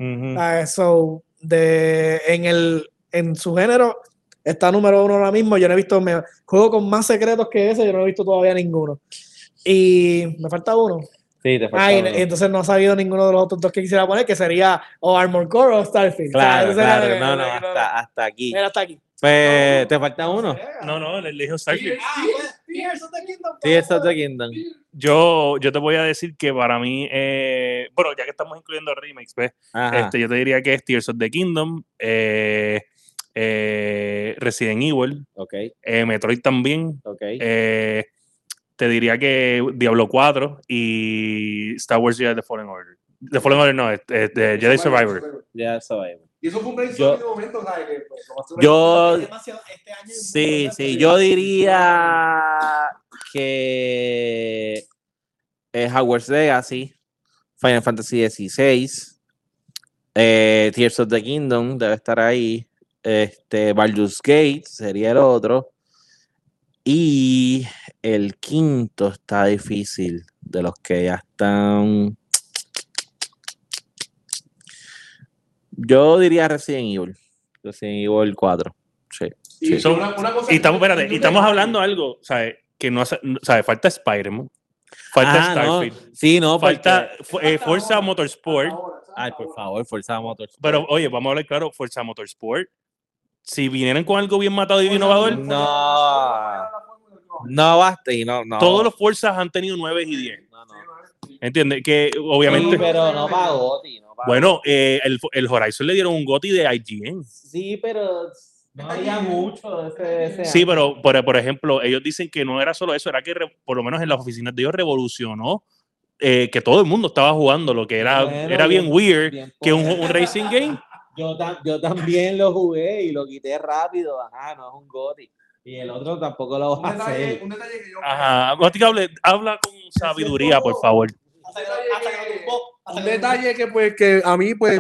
So, de, en, el, en su género está número uno ahora mismo. Yo no he visto, me, juego con más secretos que ese, yo no he visto todavía ninguno. Y me falta uno. Sí, te falta Ah, y, uno. y entonces no ha sabido ninguno de los otros dos que quisiera poner, que sería o Armor Core o Starfield. O sea, Claro, era No, no, hasta, hasta aquí. Hasta aquí. Pues, ¿te falta uno? No, no, le dijo Starfield. Tears of the Kingdom. Sí, eso es The Kingdom. Yo, yo te voy a decir que para mí, eh, bueno, ya que estamos incluyendo remakes, ¿ves? Este, yo te diría que es Tears of the Kingdom, eh, eh, Resident Evil, eh, Metroid también. ok. eh, te diría que Diablo 4 y Star Wars Jedi The Fallen Order. The Fallen Order no, es, es de Jedi Survivor. Ya sabemos. Y eso fue un brainstorming Yo- de momento, ¿sabes? Que, pues, Yo, este año sí, sí, yo diría que es Hogwarts Legacy, Final Fantasy XVI, eh, Tears of the Kingdom debe estar ahí, este, Baldur's Gate sería el otro, y el quinto está difícil de los que ya están. Yo diría Resident Evil, Resident Evil 4. Sí. Y sí. Son- una- una cosa Y estamos, espérate, y estamos hablando de algo, ¿sabes? Que no hace, ¿sabes? Falta Spider-Man, Falta Ah, no. Starfield. Sí, no, Falta porque- eh, Forza Motorsport. Ay, por favor, Forza Motorsport. Pero oye, vamos a hablar claro, Forza Motorsport. Si vinieran con algo bien matado y bien innovador, No. No basta y no, no. todos los Forzas han tenido 9 y 10. No, no. ¿Entiendes? Que Sí, obviamente. pero no pagó, tío. Pagó. Bueno, eh, el, el Horizon le dieron un GOTY de IGN. Sí, pero no había mucho de ese, ese Sí, pero por, por ejemplo, ellos dicen que no era solo eso, era que re- por lo menos en las oficinas de ellos revolucionó eh, que todo el mundo estaba jugando, lo que era, Bueno, era bien bien- weird bien que un, un racing game. Yo, tam- yo también lo jugué y lo quité rápido. Ajá, no es un GOTY. Y el otro tampoco lo va a detalle, hacer. un detalle que yo. Ajá, habla con sabiduría, por favor. Un detalle que- Un detalle que, pues, que a mí, pues,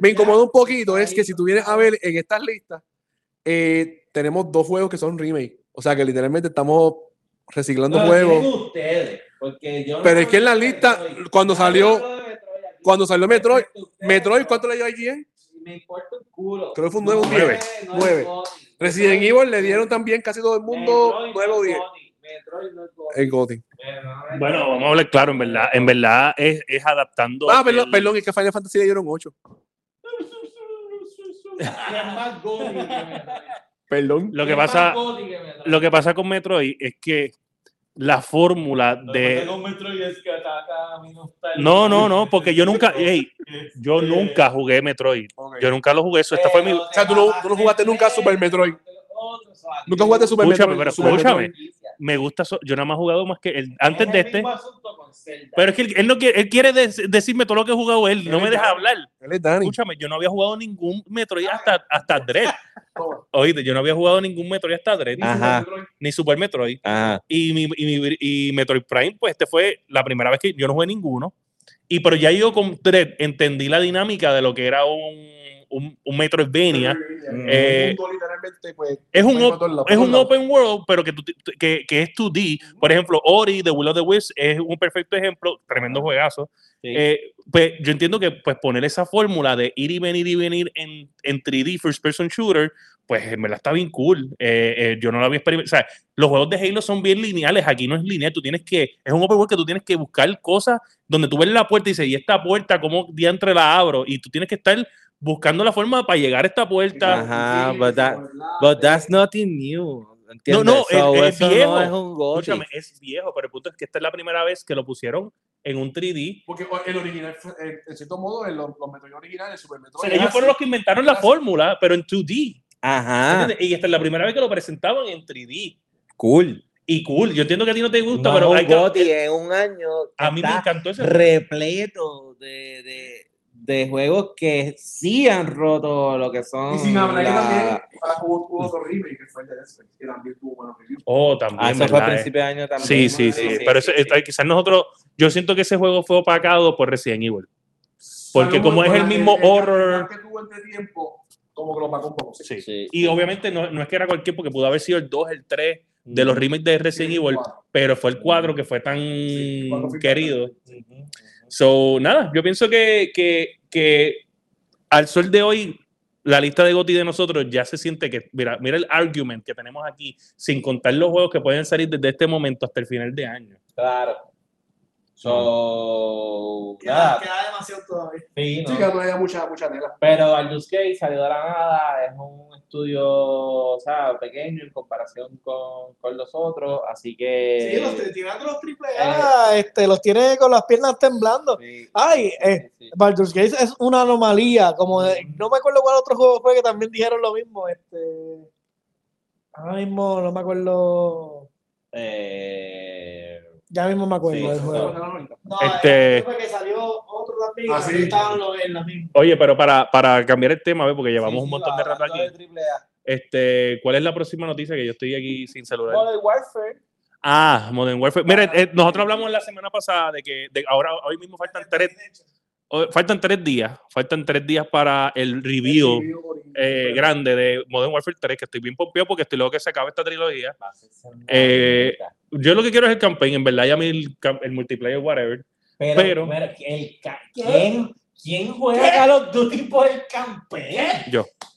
me incomoda un poquito es que si tú vienes a ver en estas listas, eh, tenemos dos juegos que son remake. O sea que literalmente estamos reciclando No, juegos. tienen ustedes, porque yo no Pero es que en la lista, Metroid. cuando salió- cuando salió Metroid, Metroid, ¿cuánto le dio a IGN? Me importa un culo. Creo que fue un nueve, un No diez. es- no es Nueve. GOTY. Resident Metroid- Evil le dieron también casi todo el mundo Metroid no 9 o es 10. Es GOTY. Bueno, vamos a hablar claro, en verdad, en verdad es, es adaptando. Ah, perdón, el- perdón, es que Final Fantasy le dieron 8. Y es más GOTY que Metroid. Perdón. Lo que pasa, lo que pasa con Metroid es que la fórmula de. No, no, no, porque yo nunca, ey, yo Este, nunca jugué Metroid. Yo nunca lo jugué, eso esta fue mi. O sea, tú no- tú no jugaste nunca Super Metroid. Nunca jugaste Super Escúchame, Metroid. pero Super escúchame. Metroid. Me gusta, so- yo nada más he jugado más que el, antes Es de el este. Pero es que él, él no quiere, él quiere decirme todo lo que he jugado él, no me deja hablar. Él es Dani. Escúchame, yo no había jugado ningún Metroid hasta, hasta Dread. Oíste, yo no había jugado ningún Metroid hasta Dread, Ajá. ni Super Metroid. Ajá. Y, mi, y, mi- y Metroid Prime, pues este fue la primera vez que yo no jugué ninguno. Y pero ya yo con Dread entendí la dinámica de lo que era un, un, un Metroidvania. Eh, pues, Es un, lados, es un open world, pero que, tú- que, que es 2D. Por ejemplo, Ori de Will of the Wisps es un perfecto ejemplo, tremendo juegazo. Sí. Eh, pues yo entiendo que pues poner esa fórmula de ir y venir y venir en, en 3D first person shooter, pues en verdad está bien cool. Eh, eh, yo no lo había experimentado. O sea, los juegos de Halo son bien lineales, aquí no es lineal. Tú tienes que, es un open world que tú tienes que buscar cosas donde tú ves la puerta y dices, ¿y esta puerta cómo diantre la abro? Y tú tienes que estar buscando la forma para llegar a esta puerta. Ajá, but that- But that's nothing new. ¿entiendes? No, no, es- So, es eso viejo. No es un. Escúchame, es viejo, pero el punto es que esta es la primera vez que lo pusieron en un 3D. Porque el original, en- cierto modo, en los, los Metroid originales, Super O Metroid. sea, era ellos fueron los que inventaron la fórmula, pero en 2D. Ajá, ¿entiendes? Y esta es la primera vez que lo presentaban en 3D. cool. Y cool, yo entiendo que a ti no te gusta, No pero hay que- en un año. a mí me encantó ese. repleto de, de, de juegos que sí han roto lo que son. Y sin hablar la- también hubo, hubo otro remake que fue el de Space, que también tuvo buenos reviews. Oh, también. Ah, eso fue a ¿verdad? principio de año también. Sí, sí, sí. pero ese- esta- quizás nosotros, yo siento que ese juego fue opacado por Resident Evil. Porque como es el mismo el- el horror. que tuvo entre tiempo, como que lo pagó un poco. sí. Sí. Sí. Y obviamente no, no es que era cualquier, porque pudo haber sido el 2, el 3 de los remakes de Resident Evil, pero fue el 4 que fue tan Sí, querido. Ujú. So, nada, yo pienso que, que, que al sol de hoy, la lista de GOTY de nosotros ya se siente que, mira, mira el argument que tenemos aquí, sin contar los juegos que pueden salir desde este momento hasta el final de año. Claro. So, Queda, nada, queda demasiado todavía. sí, ¿no? Sí, que no había mucha, mucha tela. Pero Baldur's Gate salió de la nada, es un estudio, o sea, pequeño en comparación con, con los otros, así que... Sí, los tirando los triple A, este, los tiene con las piernas temblando. Sí, Ay, eh, sí. Baldur's Gate es una anomalía, como de- no me acuerdo cuál otro juego fue que también dijeron lo mismo, este ahora mismo no me acuerdo, Eh, ya mismo me acuerdo Sí, del juego. No, Este- fue que salió otro también, Ah, sí. en la misma. Oye, pero para, para cambiar el tema, ¿ve? porque llevamos sí, un montón de rato aquí. de. Este, ¿Cuál es la próxima noticia que yo estoy aquí sin celular? Modern Warfare. Ah, Modern Warfare. Mira, eh, nosotros hablamos la semana pasada de que de ahora hoy mismo faltan tres, faltan tres días, faltan tres días para el review eh, grande de Modern Warfare 3, que estoy bien pompeado porque estoy luego que se acabe esta trilogía. Eh. Yo lo que quiero es el campaign, en verdad, ya a mí el, el multiplayer, whatever. Pero, pero- pero el ¿quién, ¿quién juega Call of Duty por el campeón? Yo.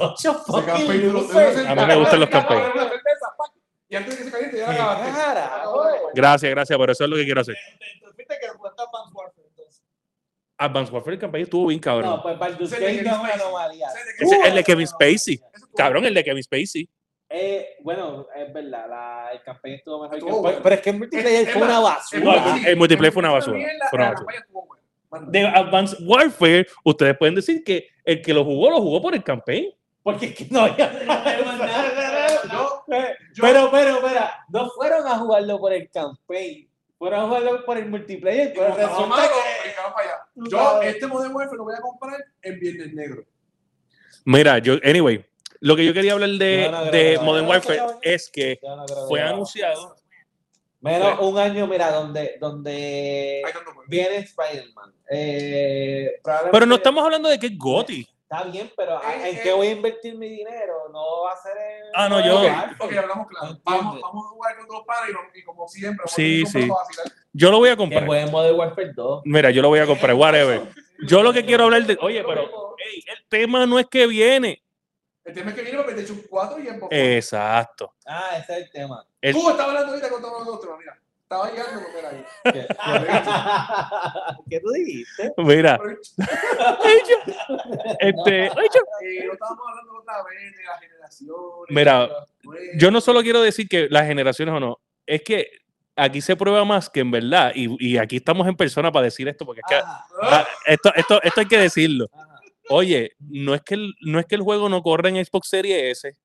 A Ese fucking campaign, loser. A mí me gustan los campaigns. Y antes de que se caliente, ya la acabaste. Carajo. Gracias, gracias, pero eso es lo que quiero hacer. Viste que Advanced Warfare, entonces. Advanced Warfare campaña estuvo bien cabrón. No, pues Baldur's Ese es una anomalía. El de Kevin Spacey. Cabrón, el de Kevin Spacey. Eh, bueno, es verdad, la, el campaña estuvo mejor que el bueno. Pero es que el multiplayer Es- fue una basura. el- el multiplayer fue una basura, fue una basura. De Advanced Warfare, ustedes pueden decir que el que lo jugó, lo jugó por el campaign. Porque es que no había Yo- yo- Pero, pero, espera, no fueron a jugarlo por el campaign, fueron a jugarlo por el multiplayer. Pero resulta malo, que-. Tú Yo este Modern Warfare lo voy a comprar en Viernes Negro. Mira, yo, anyway, lo que yo quería hablar de, No, no, de Modern Warfare es que fue que- anunciado. Menos un año, mira, donde, donde viene Spider-Man. Eh, Pero no estamos hablando de que es Gotti. Está bien, pero ¿a- Eh, ¿en eh. qué voy a invertir mi dinero? No va a ser en. Ah, no, yo-. Ok, hablamos claro. Vamos, vamos a jugar con dos pares y, como siempre, Sí, sí. vacilar. Yo lo voy a Que comprar. en Modern Warfare 2. Mira, yo lo voy a comprar, whatever. Yo lo que quiero hablar de. Oye, pero ey, el tema no es que viene. El tema es que viene porque te hecho 4 y en poco. Exacto. Ah, ese es el tema. el- Tú estabas hablando ahorita con todos nosotros, mira. Estaba llegando porque era ahí. ¿Qué, ¿Qué tú dijiste? Mira, este, eh, lo estábamos hablando otra vez de las generaciones. Mira, juegos. yo no solo quiero decir que las generaciones o no, es que aquí se prueba más que en verdad, y, y aquí estamos en persona para decir esto, porque es que Ajá, ah, esto, esto, esto hay que decirlo. ajá. Oye, no es que el, no es que el juego no corra en Xbox Series S,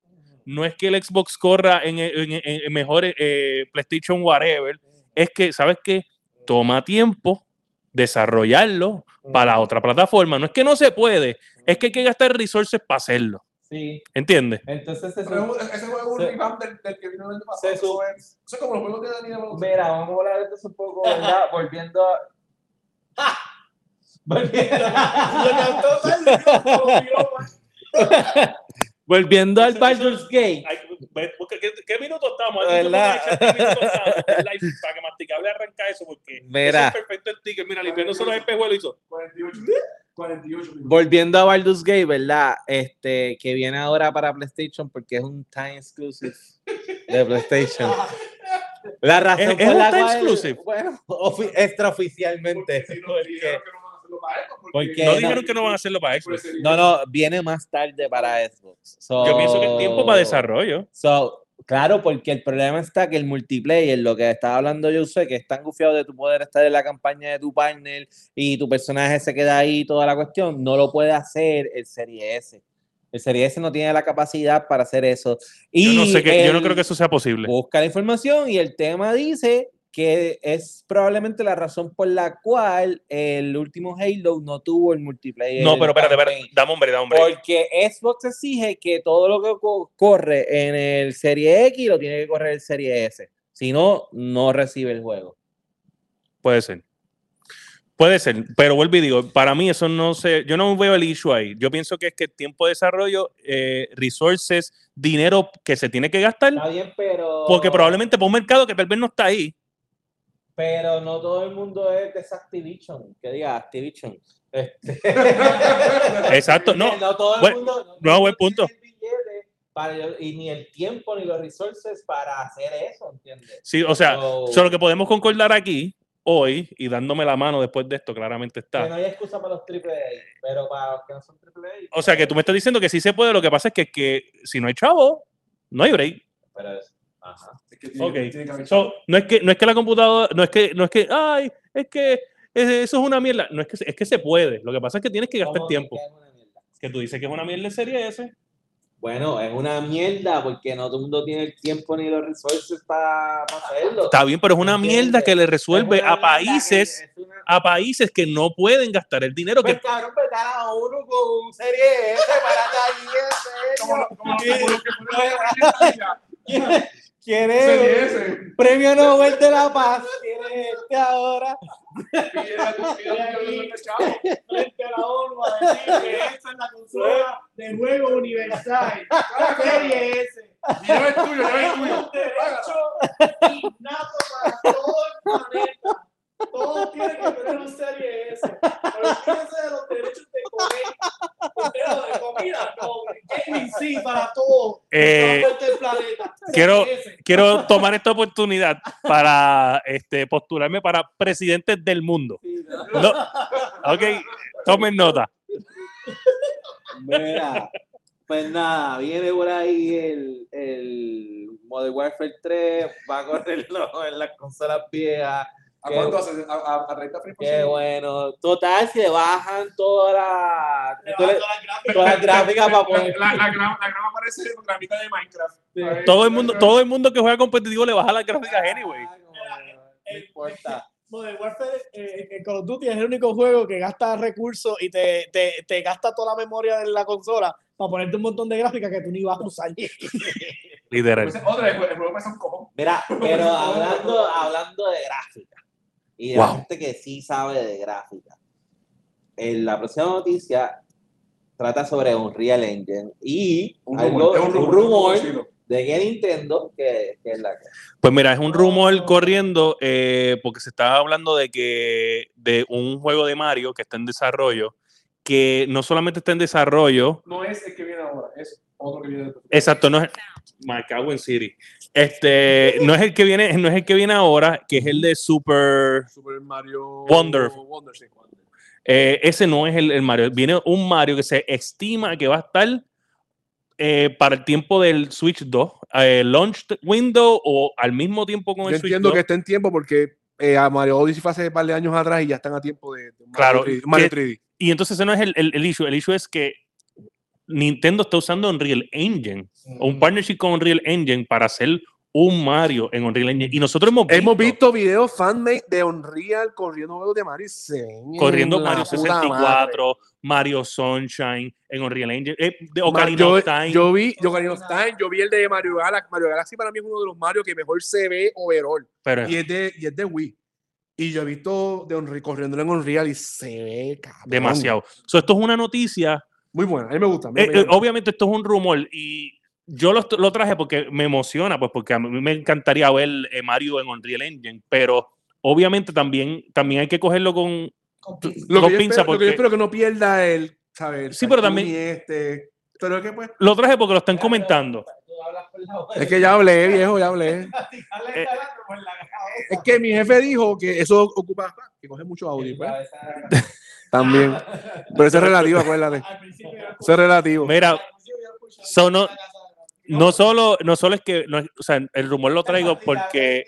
no es que el Xbox corra en, en, en- en mejor eh, PlayStation whatever, es que, ¿sabes qué? Toma tiempo desarrollarlo para la otra plataforma. No es que no se puede, es que hay que gastar resources para hacerlo. Sí, ¿Entiendes? entonces ese juego es un revamp del, del que vino el año pasado. Eso es, como los juegos de Daniel. Mira, vamos a hablar de eso un poco, ¿verdad? Volviendo a. Volviendo, Volviendo al Baldur's Gate. ¿Qué, qué minuto estamos? ¿Verdad? para que masticable arranca eso, porque Mira. eso es perfecto el ticket. Mira, limpiando solo el espejuelo hizo. 48. 48 minutos. Volviendo a Baldur's Gate, ¿verdad? Este, que viene ahora para PlayStation porque es un time exclusive de PlayStation. La razón ¿Es- por es un la time cual- exclusive? Bueno, ofi- extraoficialmente. Porque si no, porque- hacerlo para esto, porque- porque No no- dijeron que no van a hacerlo para Xbox. No, no, viene más tarde para Xbox. So- Yo pienso que el tiempo para desarrollo. So, claro, porque el problema está que el multiplayer, lo que estaba hablando yo sé, que es tan gufiado de tu poder estar en la campaña de tu partner y tu personaje se queda ahí toda la cuestión, no lo puede hacer el Serie S. El Serie S no tiene la capacidad para hacer eso. Y Yo no, sé que, yo no el- creo que eso sea posible. busca la información y el tema dice que es probablemente la razón por la cual el último Halo no tuvo el multiplayer. No, pero espérate, espérate. Dame hombre, dame hombre. Porque Xbox exige que todo lo que co- corre en el Serie X lo tiene que correr el Serie S. Si no, no recibe el juego. Puede ser. Puede ser, pero vuelvo y digo, para mí eso no sé, yo no veo el issue ahí. Yo pienso que es que tiempo de desarrollo, eh, resources, dinero que se tiene que gastar, Está bien, pero. porque probablemente para un mercado que tal vez no está ahí. Pero no todo el mundo es de esa Activision. Que diga Activision. Este- Exacto, no, no todo el buen- mundo. no, todo el buen punto. para- y ni el tiempo ni los resources para hacer eso, ¿entiendes? Sí, o sea, So, solo que podemos concordar aquí, hoy, y dándome la mano después de esto, claramente que está. no hay excusa para los triple A, pero para los que no son triple A. O sea, que tú me estás diciendo que sí se puede, lo que pasa es que, que si no hay chavo, no hay break. Pero es- ajá. Es que tiene- Ok. tiene que haber- So, no es que no es que la computadora, no es que no es que ay, es que es- eso es una mierda, no es que se- es que se puede. Lo que pasa es que tienes que gastar ¿Cómo tiempo. que tú dices que es una mierda de serie S. Bueno, es una mierda porque no todo el mundo tiene el tiempo ni los resources para hacerlo. Está bien, pero es una mierda que le resuelve a países, que es una- a países que no pueden gastar el dinero Pues que cabrón, pues cada uno con un serie S para allí, en Como serio. como lo- como lo que fue la ¿Quiere- Serie ¿Quiere S. premio Nobel de la Paz? ¿Quiere este ahora? Frente a la ONU a decir que esa es la consola de juego universal. Serie S. Lleva el tuyo, lleva el tuyo. Un derecho innato para todo el planeta. Todos tienen que tener un Serie S. Olvídense de los derechos de comer. Lo de comida, no. gaming, sí, para todo. Eh, planeta. quiero- Ese. Quiero tomar esta oportunidad para este, postularme para presidente del mundo. No, ok, tomen nota. Mira, pues nada, viene por ahí el, el Modern Warfare 3, va a correrlo en las consolas viejas. ¿A Qué- cuánto hace? ¿A, a, a 30 frames por Qué bueno. Total, se bajan todas las Le todas bajo las gráficas. todas las gráficas para La, poder. la, la, grama, la grama parece gramita de Minecraft. Todo el mundo, todo el mundo que juega competitivo le baja las gráficas anyway. No importa. Modern Warfare eh, Call of Duty es el único juego que gasta recursos y te, te, te gasta toda la memoria de la consola para ponerte un montón de gráficas que tú ni vas a usar. Literal. Otra, el juego un cojón. Mira, pero hablando, hablando de gráfica y de la Wow. gente que sí sabe de gráfica, en la próxima noticia trata sobre Unreal Engine y Un algo- rumor, un rumor, un rumor, de que Nintendo, que, que es la que Pues mira, es un rumor corriendo eh, porque se estaba hablando de que de un juego de Mario que está en desarrollo, que no solamente está en desarrollo, No es el que viene ahora, es otro que viene después. exacto, no es me cago en City. Este, no es el que viene, no es el que viene ahora, que es el de Super Super Mario Wonder. Wonder, sí, Wonder. eh, ese no es el, el Mario, viene un Mario que se estima que va a estar eh, para el tiempo del Switch 2, eh, launch window o al mismo tiempo con Yo el Switch entiendo 2. que está en tiempo porque eh, a Mario Odyssey fue hace un par de años atrás y ya están a tiempo de, de Mario Claro, 3D, Mario que- 3D. Y entonces ese no es el, el, el issue. El issue es que Nintendo está usando Unreal Engine o un partnership con Unreal Engine para hacer un Mario en Unreal Engine. Y nosotros hemos visto, Hemos visto videos fanmade de Unreal corriendo juegos de Mario corriendo Mario puta 64, Mario Sunshine en Unreal Engine, eh, de. Ocarina yo, of Time. yo vi yo, Ocarina of Time, yo vi el de Mario Galaxy. Mario Galaxy para mí es uno de los Mario que mejor se ve overall. pero Y es de, y es de Wii. Y yo he visto de Unreal, corriendo en Unreal y se ve cabrón. demasiado. So, esto es una noticia. Muy buena, a mí me gusta. a mí Eh, me eh, obviamente esto es un rumor y yo lo, lo traje porque me emociona, pues porque a mí me encantaría ver eh, Mario en Unreal Engine, pero obviamente también, también hay que cogerlo con, lo, con que yo pinza espero, lo que porque- yo espero que no pierda el, ¿sabes? El Sí, pero también- Este, pero que pues, Lo traje porque lo están comentando. Es que ya hablé, viejo, ya hablé. Eh, Es que mi jefe dijo que eso ocupa, que coge mucho audio, pues. También. Pero eso es relativo, acuérdate. Eso es relativo. Mira, so no, no solo, no solo es que, no es- o sea, el rumor lo traigo porque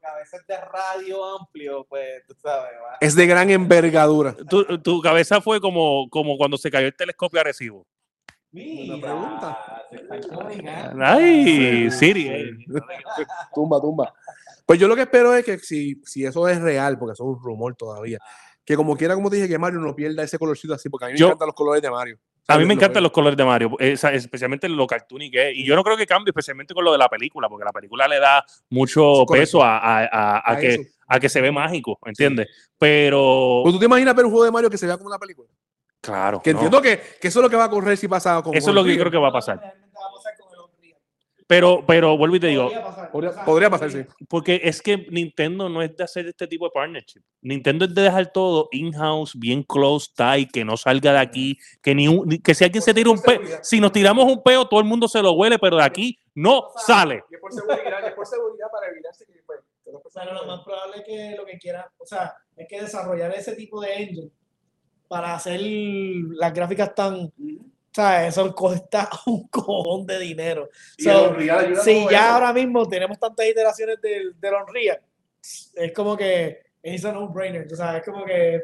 cabeza es de radio amplio, pues tú sabes, va. Es de gran envergadura. tu, tu cabeza fue como, como cuando se cayó el telescopio a Arecibo. Mira, pregunta. se están comunicando. Ay, Siri. eh. Tumba, tumba. Pues yo lo que espero es que si, si eso es real, porque eso es un rumor todavía, que como quiera, como te dije, que Mario no pierda ese colorcito así, porque a mí me Yo- encantan los colores de Mario. A mí me encantan los colores de Mario, esa- especialmente lo cartoony que es. Y yo no creo que cambie, especialmente con lo de la película, porque la película le da mucho peso a, a- a- a que, eso. a que se ve mágico, ¿entiendes? Pero, Pues tú te imaginas ver un juego de Mario que se vea como una película. Claro, Que no. entiendo que, que eso es lo que va a correr si pasa con eso es lo que yo creo que va a pasar. Pero, pero vuelvo y te digo, Podría, podría pasar, sí. porque es que Nintendo no es de hacer este tipo de partnership. Nintendo es de dejar todo in-house, bien close tie, que no salga de aquí, que ni, un- que si alguien se tira un peo, si nos tiramos un peo, todo el mundo se lo huele, pero de aquí no sale. Y es por seguridad, y es por seguridad para evitarse que pues, personas- Pero lo más probable es que lo que quieran, o sea, es que desarrollar ese tipo de engine para hacer las gráficas tan, o sea, eso cuesta un cojón de dinero. So, si ya eso. ahora mismo tenemos tantas iteraciones del, del Unreal, es como que es un no-brainer, o sea, es como que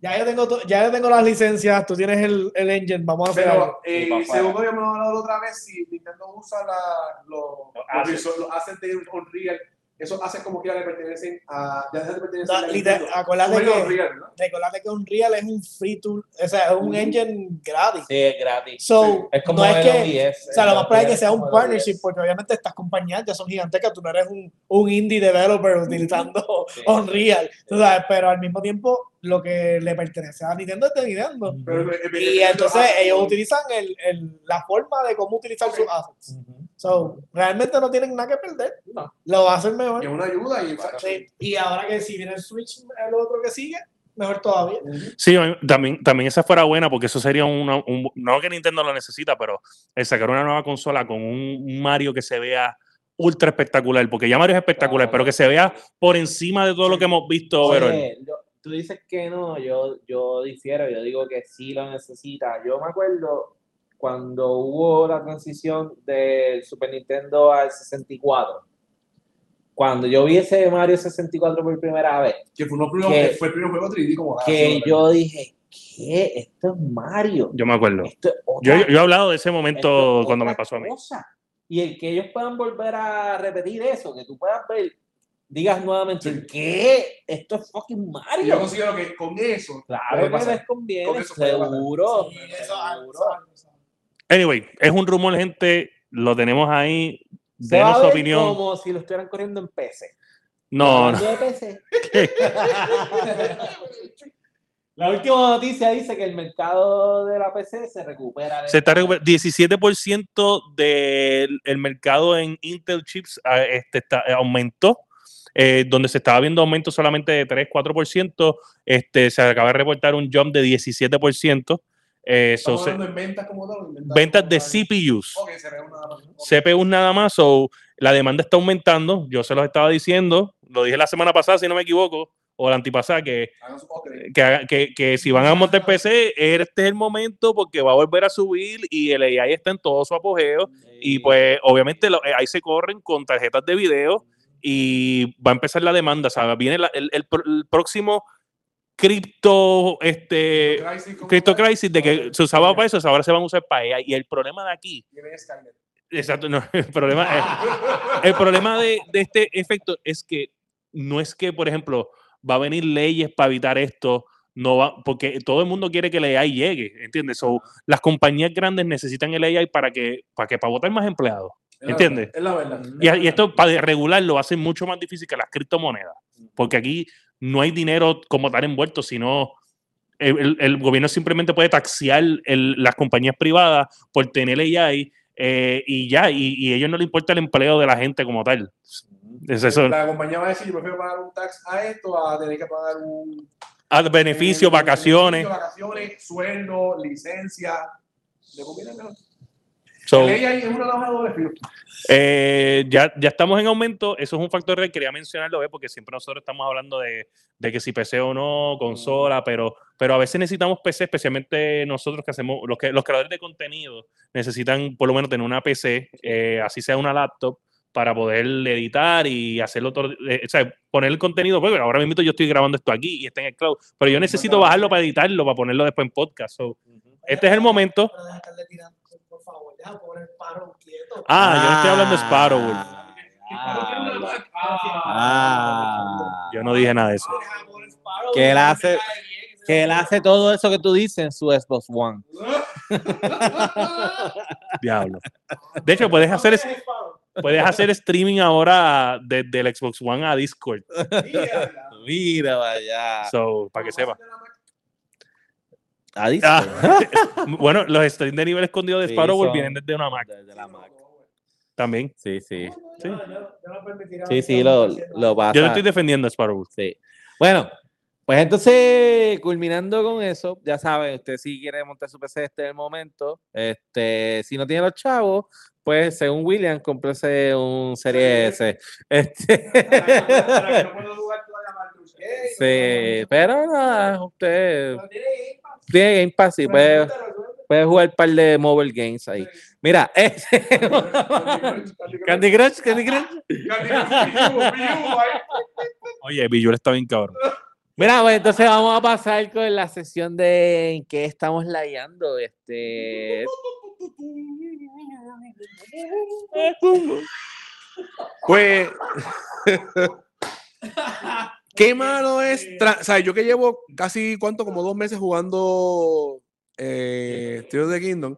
ya yo tengo, to- ya yo tengo las licencias, tú tienes el, el engine, vamos a hacer. Pero, eh, según habíamos hablado la otra vez, si Nintendo usa la, los, Los los, assets. resor- los assets de Unreal, esos assets como que ya le pertenecen a. Ya le pertenecen Da- a liter- Nintendo. acuérdate que- Unreal, ¿verdad? Recordate que Unreal es un free tool, o sea, es un engine gratis. Sí, es gratis. So, Es como no es que, OBS, o sea, lo más probable es que sea un partnership, porque obviamente estas compañías ya son gigantescas, tú no eres un, un indie developer utilizando Sí. Unreal, tú sabes, pero al mismo tiempo lo que le pertenece a Nintendo es de Nintendo. Pero, Y entonces los ellos utilizan el, el- la forma de cómo utilizar sus assets. So, realmente no tienen nada que perder. No. Lo va a hacer mejor. Es una ayuda y Sí. Y ahora que si viene el Switch, el otro que sigue, mejor todavía. Sí, también, también esa fuera buena porque eso sería una, un, no que Nintendo lo necesita, pero el sacar una nueva consola con un, Mario que se vea ultra espectacular, porque ya Mario es espectacular, Claro. pero que se vea por encima de todo lo que hemos visto. Oye, yo- tú dices que no, yo, yo difiero, yo digo que sí lo necesita. Yo me acuerdo cuando hubo la transición del Super Nintendo al 64. Cuando yo vi ese Mario 64 por primera vez, Que fue, los Que- fue el primer juego 3D como que yo dije, ¿qué? Esto es Mario. Yo me acuerdo. Es Yo, yo he hablado de ese momento es cuando me pasó a mí. cosa. Y el que ellos puedan volver a repetir eso, que tú puedas ver, digas nuevamente, Sí. ¿qué? Esto es fucking Y yo Mario. considero que con eso Claro que les conviene, Con eso seguro. Sí, eso, seguro. eso, eso. Anyway, es un rumor, gente. Lo tenemos ahí. Se va Denos a ver opinión. como si lo estuvieran corriendo en PC. No, no. Hablando de PC. La última noticia dice que el mercado de la PC se recupera. Se está recuper- 17% del el mercado en Intel chips ah, este, está- eh, aumentó, eh, donde se estaba viendo aumento solamente de 3-4%, este, se acaba de reportar un jump de 17%. Eh, so se- en ventas como tal. o en ventas como de. CPUs. CPUs nada más, so, la demanda está aumentando, yo se los estaba diciendo, lo dije la semana pasada, si no me equivoco, o la antipasada, que que, que, que si van a montar PC, este es el momento porque va a volver a subir y el AI está en todo su apogeo. Y pues obviamente lo- ahí se corren con tarjetas de video y va a empezar la demanda. ¿sabes? Viene la- el, el pro- el próximo cripto, este, Crisis Crypto. Crisis de que se usaba para eso, ahora se van a usar para AI. Y el problema de aquí, exacto, no, el problema, el problema de, de este efecto es que no es que, por ejemplo, va a venir leyes para evitar esto, no va, porque todo el mundo quiere que el AI llegue, ¿entiendes? So, las compañías grandes necesitan el AI para que, para que para votar más empleados. Es la ¿Entiendes? verdad, Es la verdad. Y, y esto para regularlo va a ser mucho más difícil que las criptomonedas, porque aquí no hay dinero como tal envuelto, sino el, gobierno simplemente puede taxiar el- las compañías privadas por tener AI eh, y ya, y, y a ellos no les importa el empleo de la gente como tal. Es eso. La compañía va a decir, yo prefiero pagar un tax a esto a tener que pagar un... Beneficios, eh, vacaciones. beneficio, vacaciones, sueldo, licencia. Le conviene mejor. So, El AI es una navaja de doble filo. eh, ya, ya estamos en aumento. Eso es un factor que quería mencionarlo, ¿eh? porque siempre nosotros estamos hablando de, de que si PC o no, consola, pero, pero a veces necesitamos PC, especialmente nosotros que hacemos, los, que, los creadores de contenido necesitan por lo menos tener una PC, eh, así sea una laptop, para poder editar y hacerlo todo, eh, o sea, poner el contenido, porque ahora mismo yo estoy grabando esto aquí y está en el cloud, pero yo necesito bajarlo para editarlo, para ponerlo después en podcast. So, este es el momento. Favor, deja poner el paro quieto. Ah, yo no estoy hablando de Sparrow. Ah, ah. Yo no dije nada de eso. Sparrow, Que él hace- Que él hace todo eso que tú dices en su Xbox One. Diablo. De hecho, puedes hacer, es- Sparrow. puedes hacer streaming ahora desde el Xbox One a Discord. Mira, Mira, vaya. So, para que sepa. A Ah, bueno, los streams de nivel escondido de Sí, Sparrow vienen desde una Mac Desde la Mac. también. Sí, sí. Sí. yo- yo no permitiré Sí, sí, lo, lo pasa. Yo no estoy defendiendo a Sparrow. Sí. Bueno, pues entonces, culminando con eso, ya saben, usted si quiere montar su PC este es el momento. Este, si no tiene los chavos, pues según William, cómprese un Serie S. Este, sí, pero nada, usted Pero tiene Game Pass, y puede, resuelve, resuelve. puede jugar un par de mobile games ahí. Mira, este, Candy Crush, Candy Crush. Oye, Visual está bien cabrón. Mira, pues entonces vamos a pasar con la sesión de en qué estamos layando. Este. Pues. Qué malo es. tra- O sea, yo que llevo casi, ¿cuánto? Como dos meses jugando eh, Tears of the Kingdom.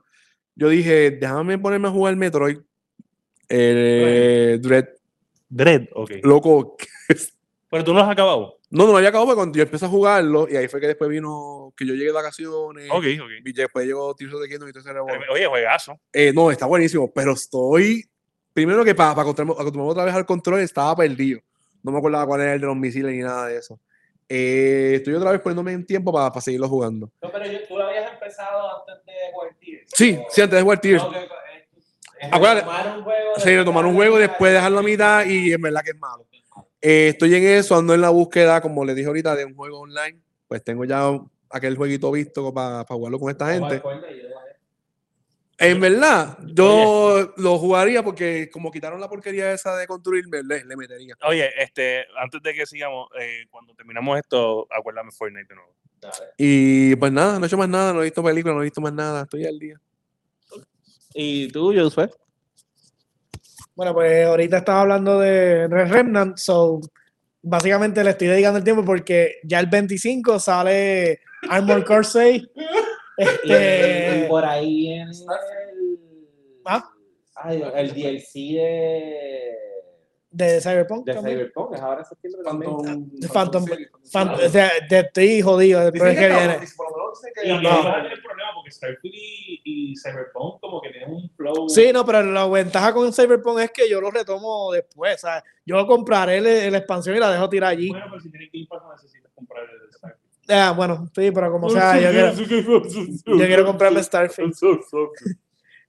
Yo dije, déjame ponerme a jugar Metroid. Eh, Dread, Dread, ok. loco. Pero tú no lo has acabado. No, no lo había acabado porque cuando yo empecé a jugarlo, y ahí fue que después vino que yo llegué de vacaciones. Ok, ok. Y después llegó Tears of the Kingdom y todo ese revolú. Oye, juegazo. Eh, no, está buenísimo, pero estoy. Primero que para acostumbrarme, acostumbrarme otra vez al control estaba perdido. No me acordaba cuál era el de los misiles ni nada de eso. eh, estoy otra vez poniéndome en tiempo para, para seguirlo jugando. No, pero yo- tú lo habías empezado antes de jugar Tears. Sí, o- sí, antes de jugar Tears. No, que- es- es Acuérdate- retomar un juego, Sí, de tomar un juego y después dejarlo a mitad y en verdad que es malo. Eh, estoy en eso, ando en la búsqueda, como les dije ahorita, de un juego online. Pues tengo ya aquel jueguito visto para jugarlo con esta gente. En verdad, yo lo jugaría porque como quitaron la porquería esa de construirme, le, le metería. Oye, este, antes de que sigamos, eh, cuando terminamos esto, acuérdame Fortnite de nuevo. Y pues nada, no he hecho más nada, no he visto películas, no he visto más nada, estoy al día. ¿Y tú, Josué? Bueno, pues ahorita estaba hablando de Red Remnant, so básicamente le estoy dedicando el tiempo porque ya el 25 sale Armor Core 6. Este, y por ahí viene el, ¿Ah? ay, el DLC de, de Cyberpunk. de también. Cyberpunk, es ahora en septiembre también. Phantom, Phantom- Fan- o sea, te estoy jodido el Dicen que que viene. Y no. no va a tener problema porque Starfield y, y Cyberpunk como que tienen un flow. Sí, no, pero la ventaja con Cyberpunk es que yo lo retomo después. O sea, yo compraré la, expansión y la dejo tirar allí. Bueno, pero si tienes que ir para necesitas comprar el de. Ah, bueno, sí, pero como sea, yo quiero, yo quiero comprarme Starfield.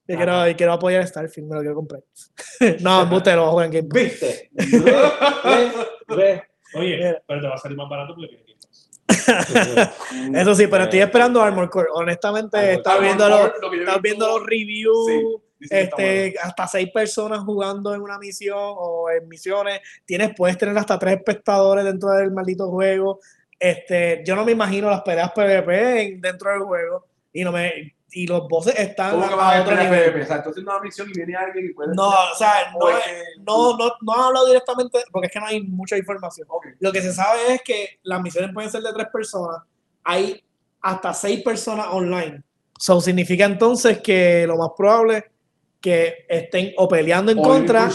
Yo quiero, y quiero apoyar Starfield, me lo quiero comprar. no, embuste, lo voy a jugar en Game Pass. ¿Viste? ¿Ves? ¿Ves? Oye, Mira. pero te va a salir más barato porque. Eso sí, pero estoy esperando Armor Core. Honestamente, Core, viendo los, visto- viendo los reviews. Sí, Este, hasta seis personas jugando en una misión o en misiones. Tienes, puedes tener hasta tres espectadores dentro del maldito juego. Este, yo no me imagino las peleas PvP en- dentro del juego. Y no me, y los bosses están ¿Cómo que a, a otro nivel. PvP? O sea, entonces una misión y viene alguien y puede. No, o sea, no, es- que- no, no, no han hablado directamente porque es que no hay mucha información. Lo que se sabe es que las misiones pueden ser de tres personas. Hay hasta seis personas online. So significa entonces que lo más probable que estén o peleando en O contra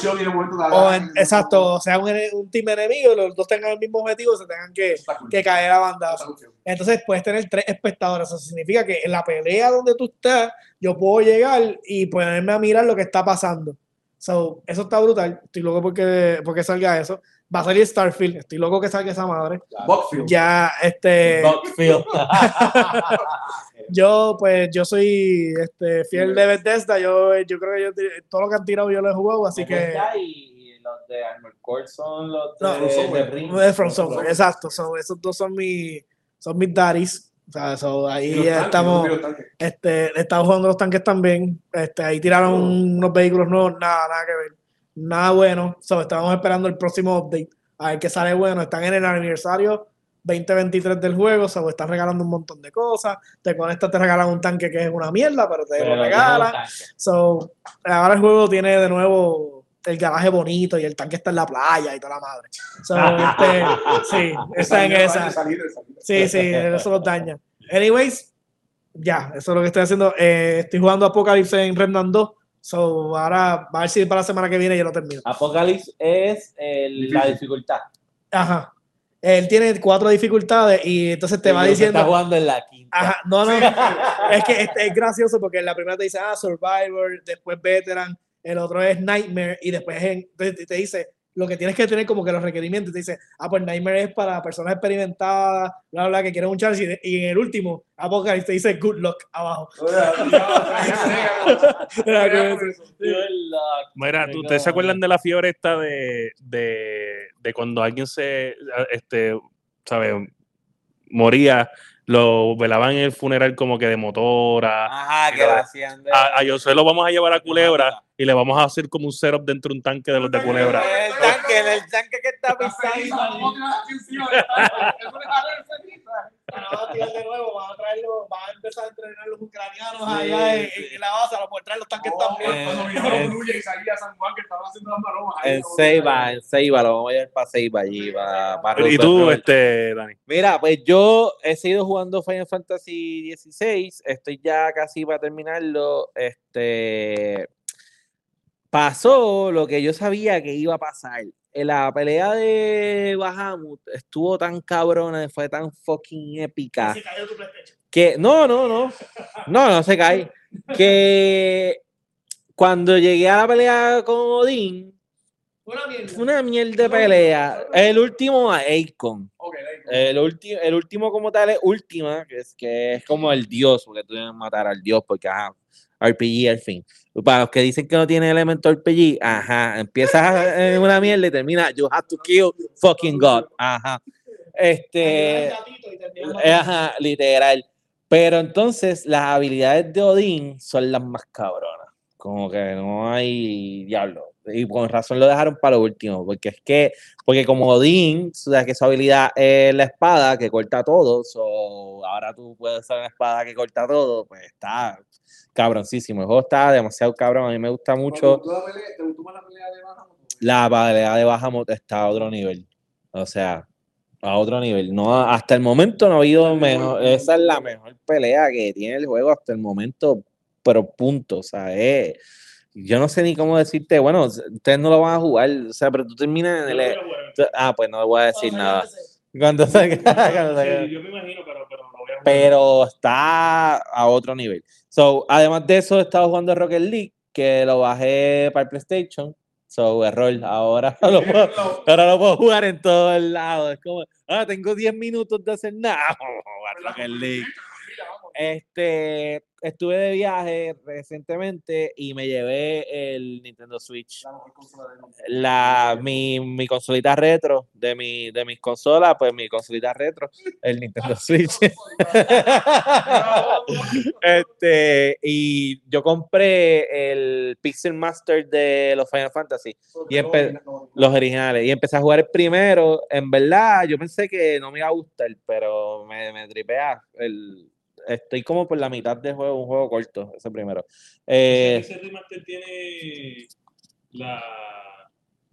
o en- exacto, o sea, un, un team enemigo los dos tengan el mismo objetivo se tengan que, cool. que caer a bandazo. cool. Entonces puedes tener tres espectadores. Eso significa que en la pelea donde tú estás, yo puedo llegar y ponerme a mirar lo que está pasando. So, eso está brutal. Estoy loco porque, porque salga eso. Va a salir Starfield. Estoy loco que salga esa madre. Buckfield. Ya, este. Yo, pues, yo soy este, fiel de Bethesda. Yo, yo creo que yo, todo lo que han tirado yo lo he jugado, así que. Y los de Armor Core son los de, No, de, Software. Ring. de From Software, exacto. So, esos dos son mis, son mis daddies. O sea, so, ahí tanques, estamos. Este, estaba jugando los tanques también. Este, ahí tiraron unos vehículos nuevos, nada, nada que ver. Nada bueno. So, estábamos esperando el próximo update. A ver qué sale bueno. Están en el aniversario 2023 del juego. So, están regalando un montón de cosas. Te conectas, te regalan un tanque que es una mierda, pero te Pero lo regalan. So, ahora el juego tiene de nuevo el garaje bonito y el tanque está en la playa y toda la madre. So, este, sí, está en esa. salir, salir. Sí, sí, eso los daña. Anyways, ya, eso es lo que estoy haciendo. Eh, estoy jugando Apocalypse en Remnant 2. So, ahora, a ver si para la semana que viene yo lo termino. Apocalypse es el- la dificultad. Ajá. Él tiene cuatro dificultades y entonces te va que Está diciendo. jugando en la quinta. Ajá, no, no. Es que este es gracioso porque en la primera te dice, ah, Survivor, después Veteran, el otro es Nightmare y después en- te, te dice lo que tienes que tener como que los requerimientos. Te dice, ah, pues Nightmare es para personas experimentadas, bla, bla, que quieren un chance. Y, y en el último, Apocalypse te dice Good Luck abajo. Mira, ¿tú- Venga, ¿ustedes se acuerdan de la fiebre esta de, de, de cuando alguien se, este, ¿sabes? Moría, lo velaban en el funeral como que de motora. Ajá, que la hacían de. A, a Josué lo vamos a llevar a Culebra y le vamos a hacer como un setup dentro de un tanque de los de Culebra. Tanque, en el tanque que está pisando. tirar de nuevo, van a traerlo, van a empezar a entrenar los ucranianos Sí, allá en, sí. en la base, a lo mejor traer los tanques Oh, también. Cuando Eh, vinieron eh. Brulla y salía San Juan que estaban haciendo las maromas. En Ceiba, en Ceiba, lo vamos a llevar para Ceiba allí. Para Y tú, este, Dani. Mira, pues yo he seguido jugando Final Fantasy XVI, estoy ya casi para terminarlo. Este pasó lo que yo sabía que iba a pasar. En la pelea de Bahamut estuvo tan cabrona, fue tan fucking épica. Se cayó tu PlayStation. Que no, no, no. No, no se cae. Que cuando llegué a la pelea con Odín, Una mierda. fue una mierda de pelea. El último a Akon. Ok, ahí. El, el último como tal es última, que es, que es como el dios, porque tú debes matar al dios, porque ajá, RPG al fin. Para los que dicen que no tiene elemento RPG, ajá, empiezas en una mierda y termina, you have to kill fucking God, ajá. Este, ajá, literal. Pero entonces las habilidades de Odín son las más cabronas. Como que no hay diablo. Y con razón lo dejaron para lo último, porque es que, porque como Odín, que su habilidad es la espada que corta todo, so, ahora tú puedes usar una espada que corta todo, pues está cabroncísimo. El juego está demasiado cabrón, a mí me gusta mucho. ¿Te gustó la pelea- ¿Te gustó más la pelea de Bahamut? La pelea de Bahamut está a otro nivel. O sea, a otro nivel. No, hasta el momento no ha habido mejor. Esa es la mejor pelea que tiene el juego hasta el momento, pero punto. O sea, es- yo no sé ni cómo decirte. Bueno, ustedes no lo van a jugar. O sea, pero tú terminas en el. Ah, pues no le voy a decir nada. Cuando salga- cuando salga. Sí, yo me imagino, pero, pero lo voy a pero está a otro nivel. So, además de eso, he estado jugando Rocket League, que lo bajé para el PlayStation. So, error. Ahora lo puedo, ahora lo puedo jugar en todos lados. Es como, ah, tengo 10 minutos de hacer nada. Vamos a jugar Rocket League. Este, estuve de viaje recientemente y me llevé el Nintendo Switch. La mejor consola del mundo. La, mi, mi consolita retro de, mi, de mis consolas, pues mi consolita retro, el Nintendo Switch. este, y yo compré el Pixel Master de los Final Fantasy, Y los originales, y empecé a jugar el primero. En verdad, yo pensé que no me iba a gustar, pero me, me tripea. El, estoy como por la mitad del juego, un juego corto, ese primero. Eh, Ese remaster tiene la,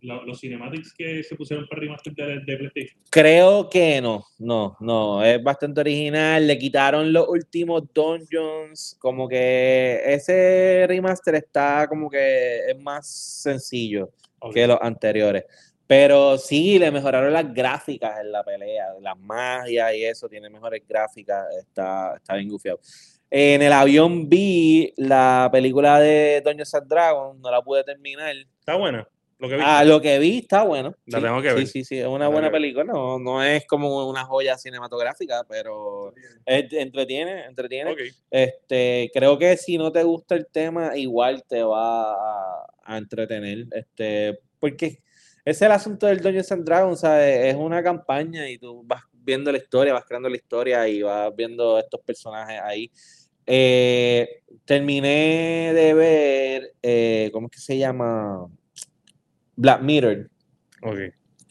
la- los cinematics que se pusieron para remaster de, de PlayStation. Creo que no, no, no, es bastante original. Le quitaron los últimos dungeons, como que ese remaster está como que es más sencillo que los anteriores. Pero sí, le mejoraron las gráficas en la pelea, las magias y eso, tiene mejores gráficas, está, está bien gufiado. En el avión vi la película de Dungeons and Dragons, no la pude terminar. Está buena. Lo que vi. Ah, lo que vi está bueno. La sí, tengo que sí, ver. Sí, sí, es una tengo buena película. No, no es como una joya cinematográfica, pero entretiene, entretiene. Ok. Este, creo que si no te gusta el tema, igual te va a, a entretener. Este, porque es el asunto del Dungeons and Dragons, ¿sabes? Es una campaña y tú vas viendo la historia, vas creando la historia y vas viendo estos personajes ahí. Eh, terminé de ver, eh, ¿cómo es que se llama? Black Mirror. Ok.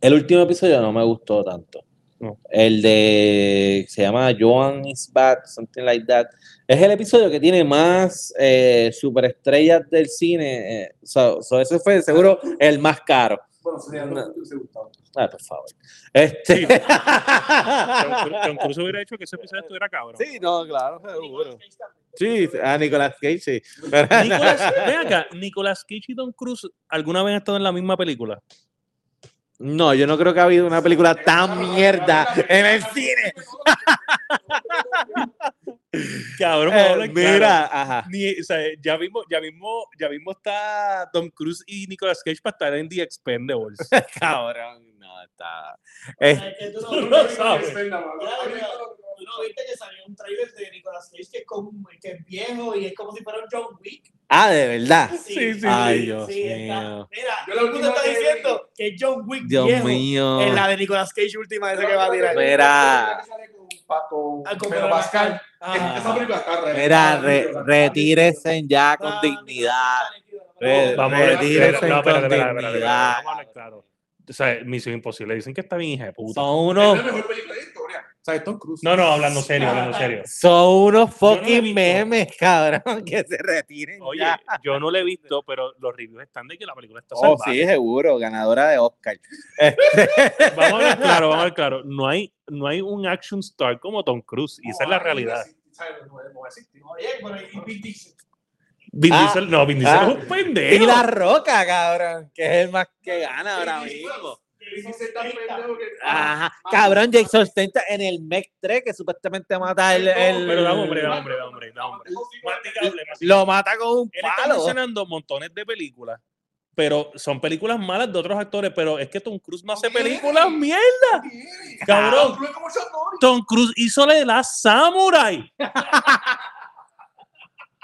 El último episodio no me gustó tanto. No. El de se llama Joan is Bad, something like that. Es el episodio que tiene más eh, superestrellas del cine. eh, so- so ese fue seguro el más caro. Bueno, sería No. lo que hubiese gustado. Ah, por favor. Este... Cruise- Tom Cruise hubiera hecho que ese episodio estuviera cabrón. sí, no, claro, seguro. Sí, a Nicolas Cage, sí. Nicolas, ven acá, Nicolas Cage y Tom Cruise alguna vez han estado en la misma película. No, yo no creo que ha habido una película tan mierda en el cine. Cabrón, Eh, hablar claro. mira, ajá. Ni- o sea, ya mismo, ya mismo, ya mismo está Tom Cruise y Nicolas Cage para estar en The Expendables. Cabrón, está. eh, Es que tú no Tú lo sabes. tú no viste que salió un trailer de Nicolas Cage que es, como, que es viejo y es como si fuera un John Wick. ah, de verdad. Sí, sí, Ay, sí. Dios está- mío. Mira, Yo mundo última está que- diciendo que es John Wick Dios viejo mío. en la de Nicolas Cage última esa que va a tirar. Mira. Con, Ah, con Pedro Pedro Pascal. Ah. Esa película está re- Mira, está re- re- retírense ya con Ah, dignidad. Vamos a no, dignidad. vamos a claro. O sea, Misión Imposible dicen que está bien hija de puta. Son Es unos, la mejor película de la historia. O sea, es Tom Cruise. No, no, hablando serio, hablando serio. son unos no la fucking memes, cabrón, que se retiren Oye, ya. yo no lo he visto, pero los reviews están de que la película está Oh, salvaje. sí, seguro, ganadora de Oscar. Vamos a hablar claro, vamos a hablar claro. No hay, no hay un action star como Tom Cruise, y esa es la realidad. ¿Sabes? No, no existe. Oye, pero y Vin Diesel. Ah, Diesel, no, Vin Diesel ah. es un pendejo. Y La Roca, cabrón, que es el más que gana ahora mismo. Ajá, cabrón, Jason Statham en el Mech 3 que supuestamente mata el, el- Pero da hombre, da hombre, da hombre, da hombre. Lo mata con un Él está palo. mencionando montones de películas pero son películas malas de otros actores, pero es que Tom Cruise no hace películas mierda. Cabrón. Tom Cruise hizo la de la Samurai.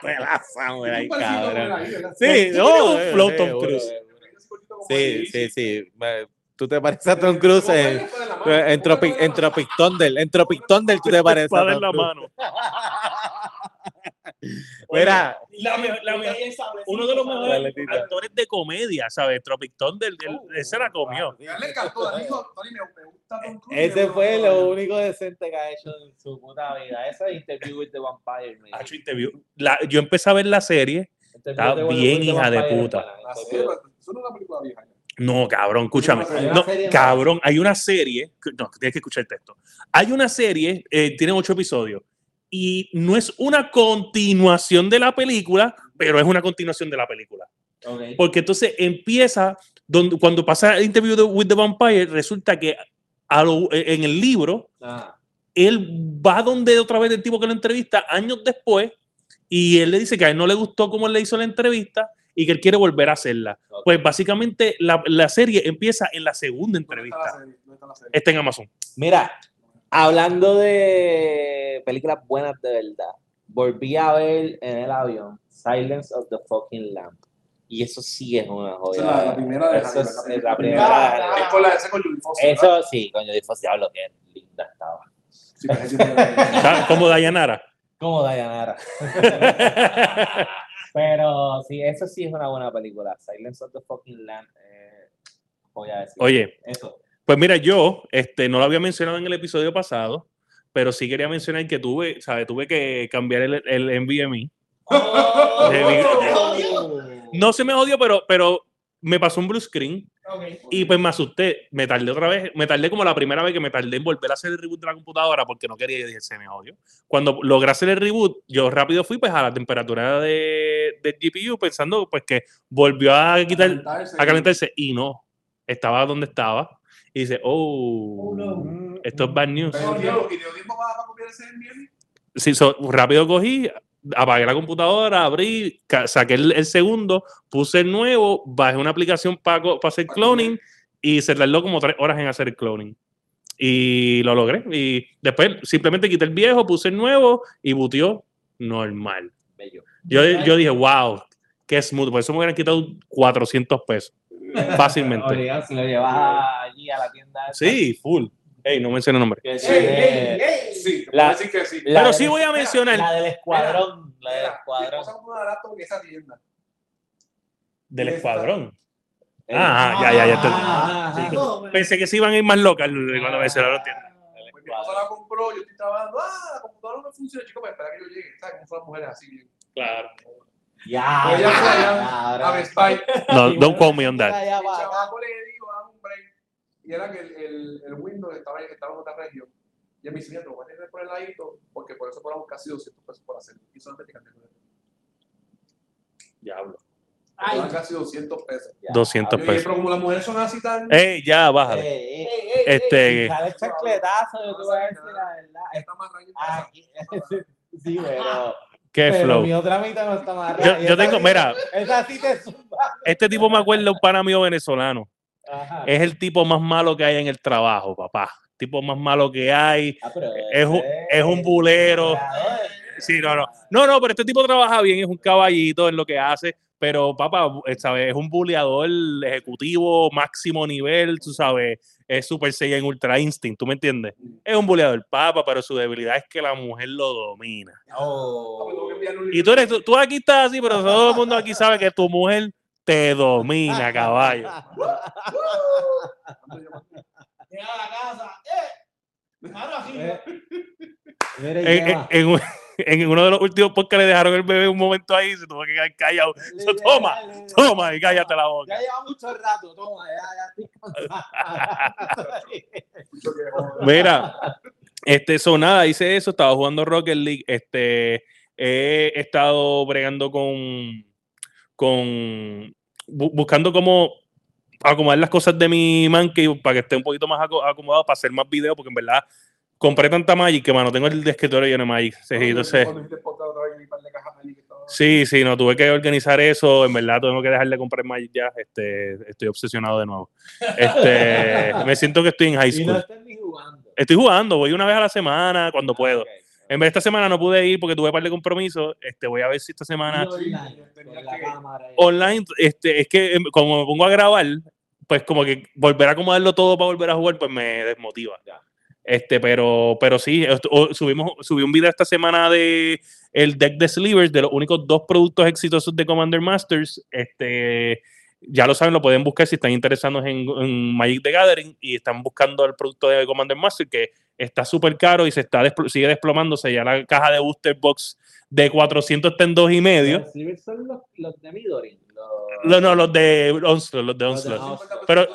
Pues la samurai, cabrón. Sí, no, un eh, flow eh, Tom Cruise. Sí, sí, sí. Tú te pareces a Tom Cruise ¿Cómo en, en, ¿Cómo Tropic, en Tropic Thunder. En Tropic Thunder tú te pareces a Tom mano. Mira, La la me- uno de los mejores actores de comedia, ¿sabes? Tropic Thunder, él- él se la comió. Ese fue lo único decente que ha hecho en su puta vida. Ese Interview with the Vampire. me Hacho, interview. La- yo empecé a ver la serie. Está bien hija de puta. La no es una película vieja. ya. No, cabrón, escúchame. No, cabrón, hay una serie. No, tienes que escuchar el texto. Hay una serie, eh, tiene ocho episodios. Y no es una continuación de la película, pero es una continuación de la película. Porque entonces empieza, donde, cuando pasa el interview de, with the Vampire, resulta que a lo- en el libro, Ah, él va donde otra vez el tipo que lo entrevista años después y él le dice que a él no le gustó cómo él le hizo la entrevista y que él quiere volver a hacerla. Pues básicamente la, la serie empieza en la segunda ¿Dónde está la entrevista. serie? ¿Dónde está la serie? Está en Amazon. Mira, hablando de películas buenas de verdad, volví a ver en el avión Silence of the Fucking Lamb. Y eso sí es una joya. Esa es la- la primera de Eso es la la primera. primera. Es con la ese con Foster. Eso sí, coño, Dios, diablo, qué linda estaba. Sí, Como Dayanara. Como Dayanara. Pero sí, eso sí es una buena película. Silence of the Fucking Lamb. Eh, voy a decir. Oye, Eso. Pues mira, yo este, no lo había mencionado en el episodio pasado, pero sí quería mencionar que tuve, ¿sabes? Tuve que cambiar el, el NVMe. No se me jodió, pero, pero me pasó un blue screen y pues me asusté. Me tardé otra vez, me tardé como la primera vez que me tardé en volver a hacer el reboot de la computadora porque no quería y dije, se me jodió. Cuando logré hacer el reboot, yo rápido fui pues a la temperatura de, del GPU pensando pues que volvió a quitar, a calentarse y no, estaba donde estaba. Y dice, oh, esto es bad news. Pero y tiempo para, para copiar ese NVMe. Sí, so, rápido cogí, apagué la computadora, abrí, saqué el, el segundo, puse el nuevo, bajé una aplicación para hacer cloning y se tardó como tres horas en hacer el cloning. Y lo logré. Y después simplemente quité el viejo, puse el nuevo y butió normal. Bello. Yo, yo dije, wow, qué smooth. Por eso me hubieran quitado 400 pesos. Fácilmente. Oigan, si lo llevas allí a la tienda. Sí, full. Ey, no mencioné nombre. que Ey, tiene- ey, ey. Sí, La- decir que sí. la Pero sí voy a mencionar La del escuadrón. La del escuadrón. una laptop en esa tienda. del escuadrón. El- Ah, ya, ya, ya entendí. Ah, Sí, Pensé que se iban a ir más locas cuando mencionaron tienda. el Pues mi esposa la compró, yo estoy trabajando. Ah, la computadora no funciona, chico, pues espera que yo llegue. ¿Sabes cómo son las mujeres así? bien? Claro. Ya, ella fue allá cabrón. a Best Buy. No, don't quote me on that. Ya El va, chamaco le dijo, dame un break. Y era que el, el, el Windows estaba, estaba en otra región. Y él me dice, mira, te lo voy a tener por el ladito, porque por eso cobramos casi 200 pesos por hacerlo. Y solamente Diablo. Casi 200 pesos. ya. 200 Yo le dije, pesos. pero como las mujeres son así tan... Ey, ya, bájale. Este, Sale chancletazo, yo te voy a decir la verdad. Está más rayos que esa. Aquí- Sí, pero. Qué pero flow. mi otra mitad no está más Yo, yo tengo, mira, Esa sí te este tipo me acuerda de un pana mío venezolano. Ajá. Es el tipo más malo que hay en el trabajo, papá. Tipo más malo que hay. Ah, es un- es un bulero. Sí, no, no. No, no, pero este tipo trabaja bien, es un caballito en lo que hace. Pero, papá, eh, ¿sabes? Es un buleador ejecutivo, máximo nivel, tú sabes. Es Super Saiyan Ultra Instinct, ¿tú me entiendes? Es un buleador, papá, pero su debilidad es que la mujer lo domina. Oh. Y tú eres, tú, tú aquí estás así, pero todo el mundo aquí sabe que tu mujer te domina, caballo. Llega a la casa, ¡eh! Mano. Eh, En, en- lleva- en un- en uno de los últimos podcasts le dejaron el bebé un momento ahí y se tuvo que quedar callado. So, toma, toma y cállate la boca. Ya lleva mucho rato, toma, ya, ya que. Mira, este, so nada, hice eso, estaba jugando Rocket League, este, he estado bregando con, con, bu- buscando cómo acomodar las cosas de mi Mancave para que esté un poquito más aco- acomodado para hacer más videos, porque en verdad compré tanta Magic que, mano, tengo el escritorio lleno de Magic. Sí, entonces, Sí, sí, no, tuve que organizar eso. En verdad, tengo que dejar de comprar Magic ya. Este, estoy obsesionado de nuevo. Este, me siento que estoy en high Y no school. estás ni jugando. Estoy jugando, voy una vez a la semana cuando puedo. Ok. En vez de esta semana no pude ir porque tuve un par de compromisos. Este, voy a ver si esta semana online, este, es que em, como me pongo a grabar, pues como que volver a acomodarlo todo para volver a jugar, pues me desmotiva. Ya. Este, pero, pero sí, esto- o- subimos, subí un video esta semana de el deck de Slivers, de los únicos dos productos exitosos de Commander Masters. Este, ya lo saben, lo pueden buscar si están interesados en, en Magic the Gathering y están buscando el producto de Commander Master, que está súper caro y se está despl- sigue desplomándose. Ya la caja de Booster Box de 400 está en dos y medio. Los son los, los de Midori. Los, No, no, los de Onslaught, los de. Onslaught. Pero-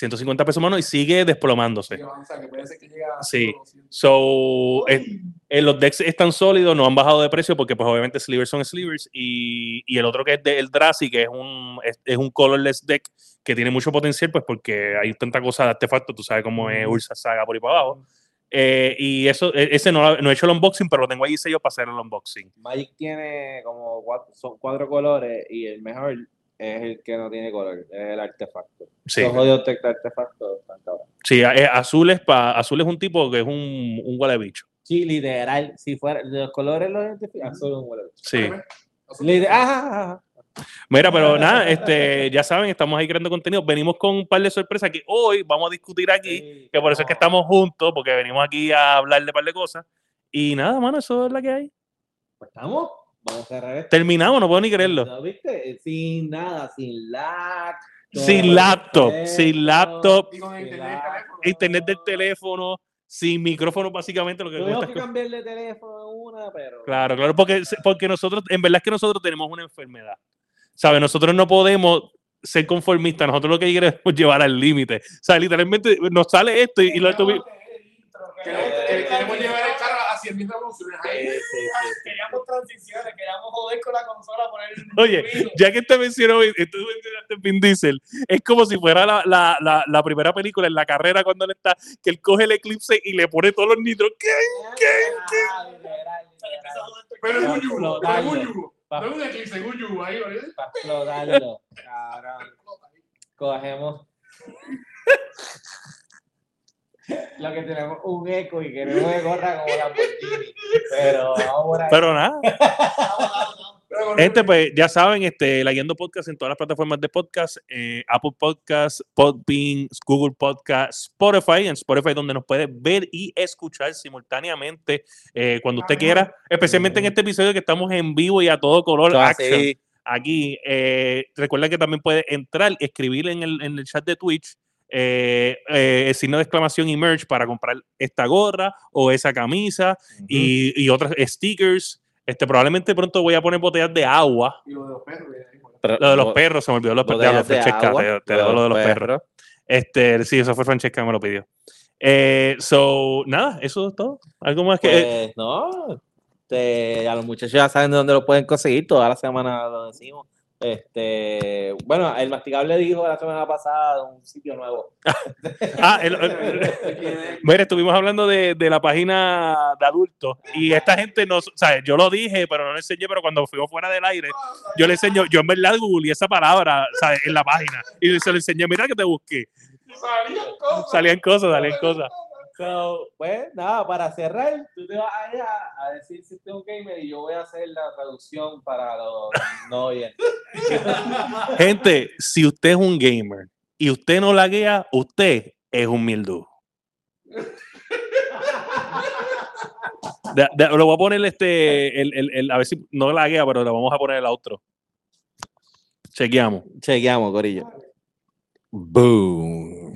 150 pesos menos. 150 pesos menos y sigue desplomándose. Que puede ser que Sí. 200. So, eh, eh, los decks están sólidos, no han bajado de precio porque pues obviamente slivers son slivers y, y el otro que es de Eldrazi, que es un, es, es un colorless deck que tiene mucho potencial pues porque hay tanta cosa de artefactos, tú sabes cómo es Ursa Saga por ahí para abajo. Eh, y eso, e- ese no, no he hecho el unboxing, pero lo tengo ahí sello para hacer el unboxing. Magic tiene como cuatro, son cuatro colores y el mejor es el que no tiene color, es el artefacto. Sí, Los de están cabrones. sí eh, azul, es pa, azul es un tipo que es un, un huele bicho. Sí, literal, si fuera, los colores los identifican, solo un huele. Sí. Lite- ah, Mira, pero nada, este, ya saben, estamos ahí creando contenido. Venimos con un par de sorpresas que hoy vamos a discutir aquí, sí, que por eso es que no. estamos juntos, porque venimos aquí a hablar de un par de cosas. Y nada, mano, eso es la que hay. Pues estamos, vamos a cerrar esto. Terminamos, no puedo ni creerlo. ¿No viste? Sin nada, sin lag. Sin laptop, sin laptop, sin internet, del teléfono, sin micrófono, básicamente lo que Tuvimos que es que- cambiar de teléfono una, pero. Claro, claro, porque, porque nosotros, en verdad es que nosotros tenemos una enfermedad. ¿Sabes? Nosotros no podemos ser conformistas, nosotros lo que queremos es llevar al límite. O sea, literalmente nos sale esto y, y lo tuvimos. Queremos que- queremos llevar el 100.000 revoluciones. Ahí. Queríamos transiciones, queríamos joder con la consola, poner Oye, ya que te mencionó, tú mencionaste Vin Diesel, es como si fuera la, la, la, la primera película en la carrera cuando él está, que él coge el eclipse y le pone todos los nitros. ¿Qué? Literal, literal. Pero es un yugo, es un yugo. No es un eclipse, es un yugo. Para explotarlo. Cabrón. Cogemos. Lo que tenemos un eco y queremos que corra como la Lamborghini. Pero ahí. Pero nada, Este, pues ya saben, este, la Guiando Podcast en todas las plataformas de podcast, eh, Apple Podcast, Podbean, Google Podcast, Spotify, en Spotify donde nos puede ver y escuchar simultáneamente eh, cuando usted quiera, especialmente en este episodio que estamos en vivo y a todo color Todo action aquí. Eh, recuerda que también puede entrar, escribir en el, en el chat de Twitch. Eh, eh, el signo de exclamación y merch para comprar esta gorra o esa camisa y, y otras stickers. Este, probablemente pronto voy a poner botellas de agua Y lo de los perros. Pero- lo de los perros, se me olvidó lo de botellas los de Francesca, agua, te, te lo de los perros. Este, sí, eso fue Francesca que me lo pidió. Eh, so, nada, eso es todo. ¿Algo más que...? eh, Pues no, este, a los muchachos ya saben de dónde lo pueden conseguir, toda la semana lo decimos. Este, bueno, el masticable dijo la semana pasada un sitio nuevo. ah, el- el- mira, estuvimos hablando de, de la página de adultos y esta gente no, o sea, yo lo dije, pero no le enseñé, pero cuando fuimos fuera del aire, yo le enseño, yo en verdad googleé esa palabra, ¿sabes? En la página y se lo enseñé, mira que te busqué. Salían cosas. Salían cosas, salían cosas. So, pues nada, para cerrar, tú te vas allá a decir si usted es un gamer y yo voy a hacer la traducción para los no oyentes. Gente, si usted es un gamer y usted no laguea, usted es un de- lo voy a poner este, el, el- el- a ver si no laguea, pero le vamos a poner el outro. Chequeamos. Chequeamos, Corillo. Boom.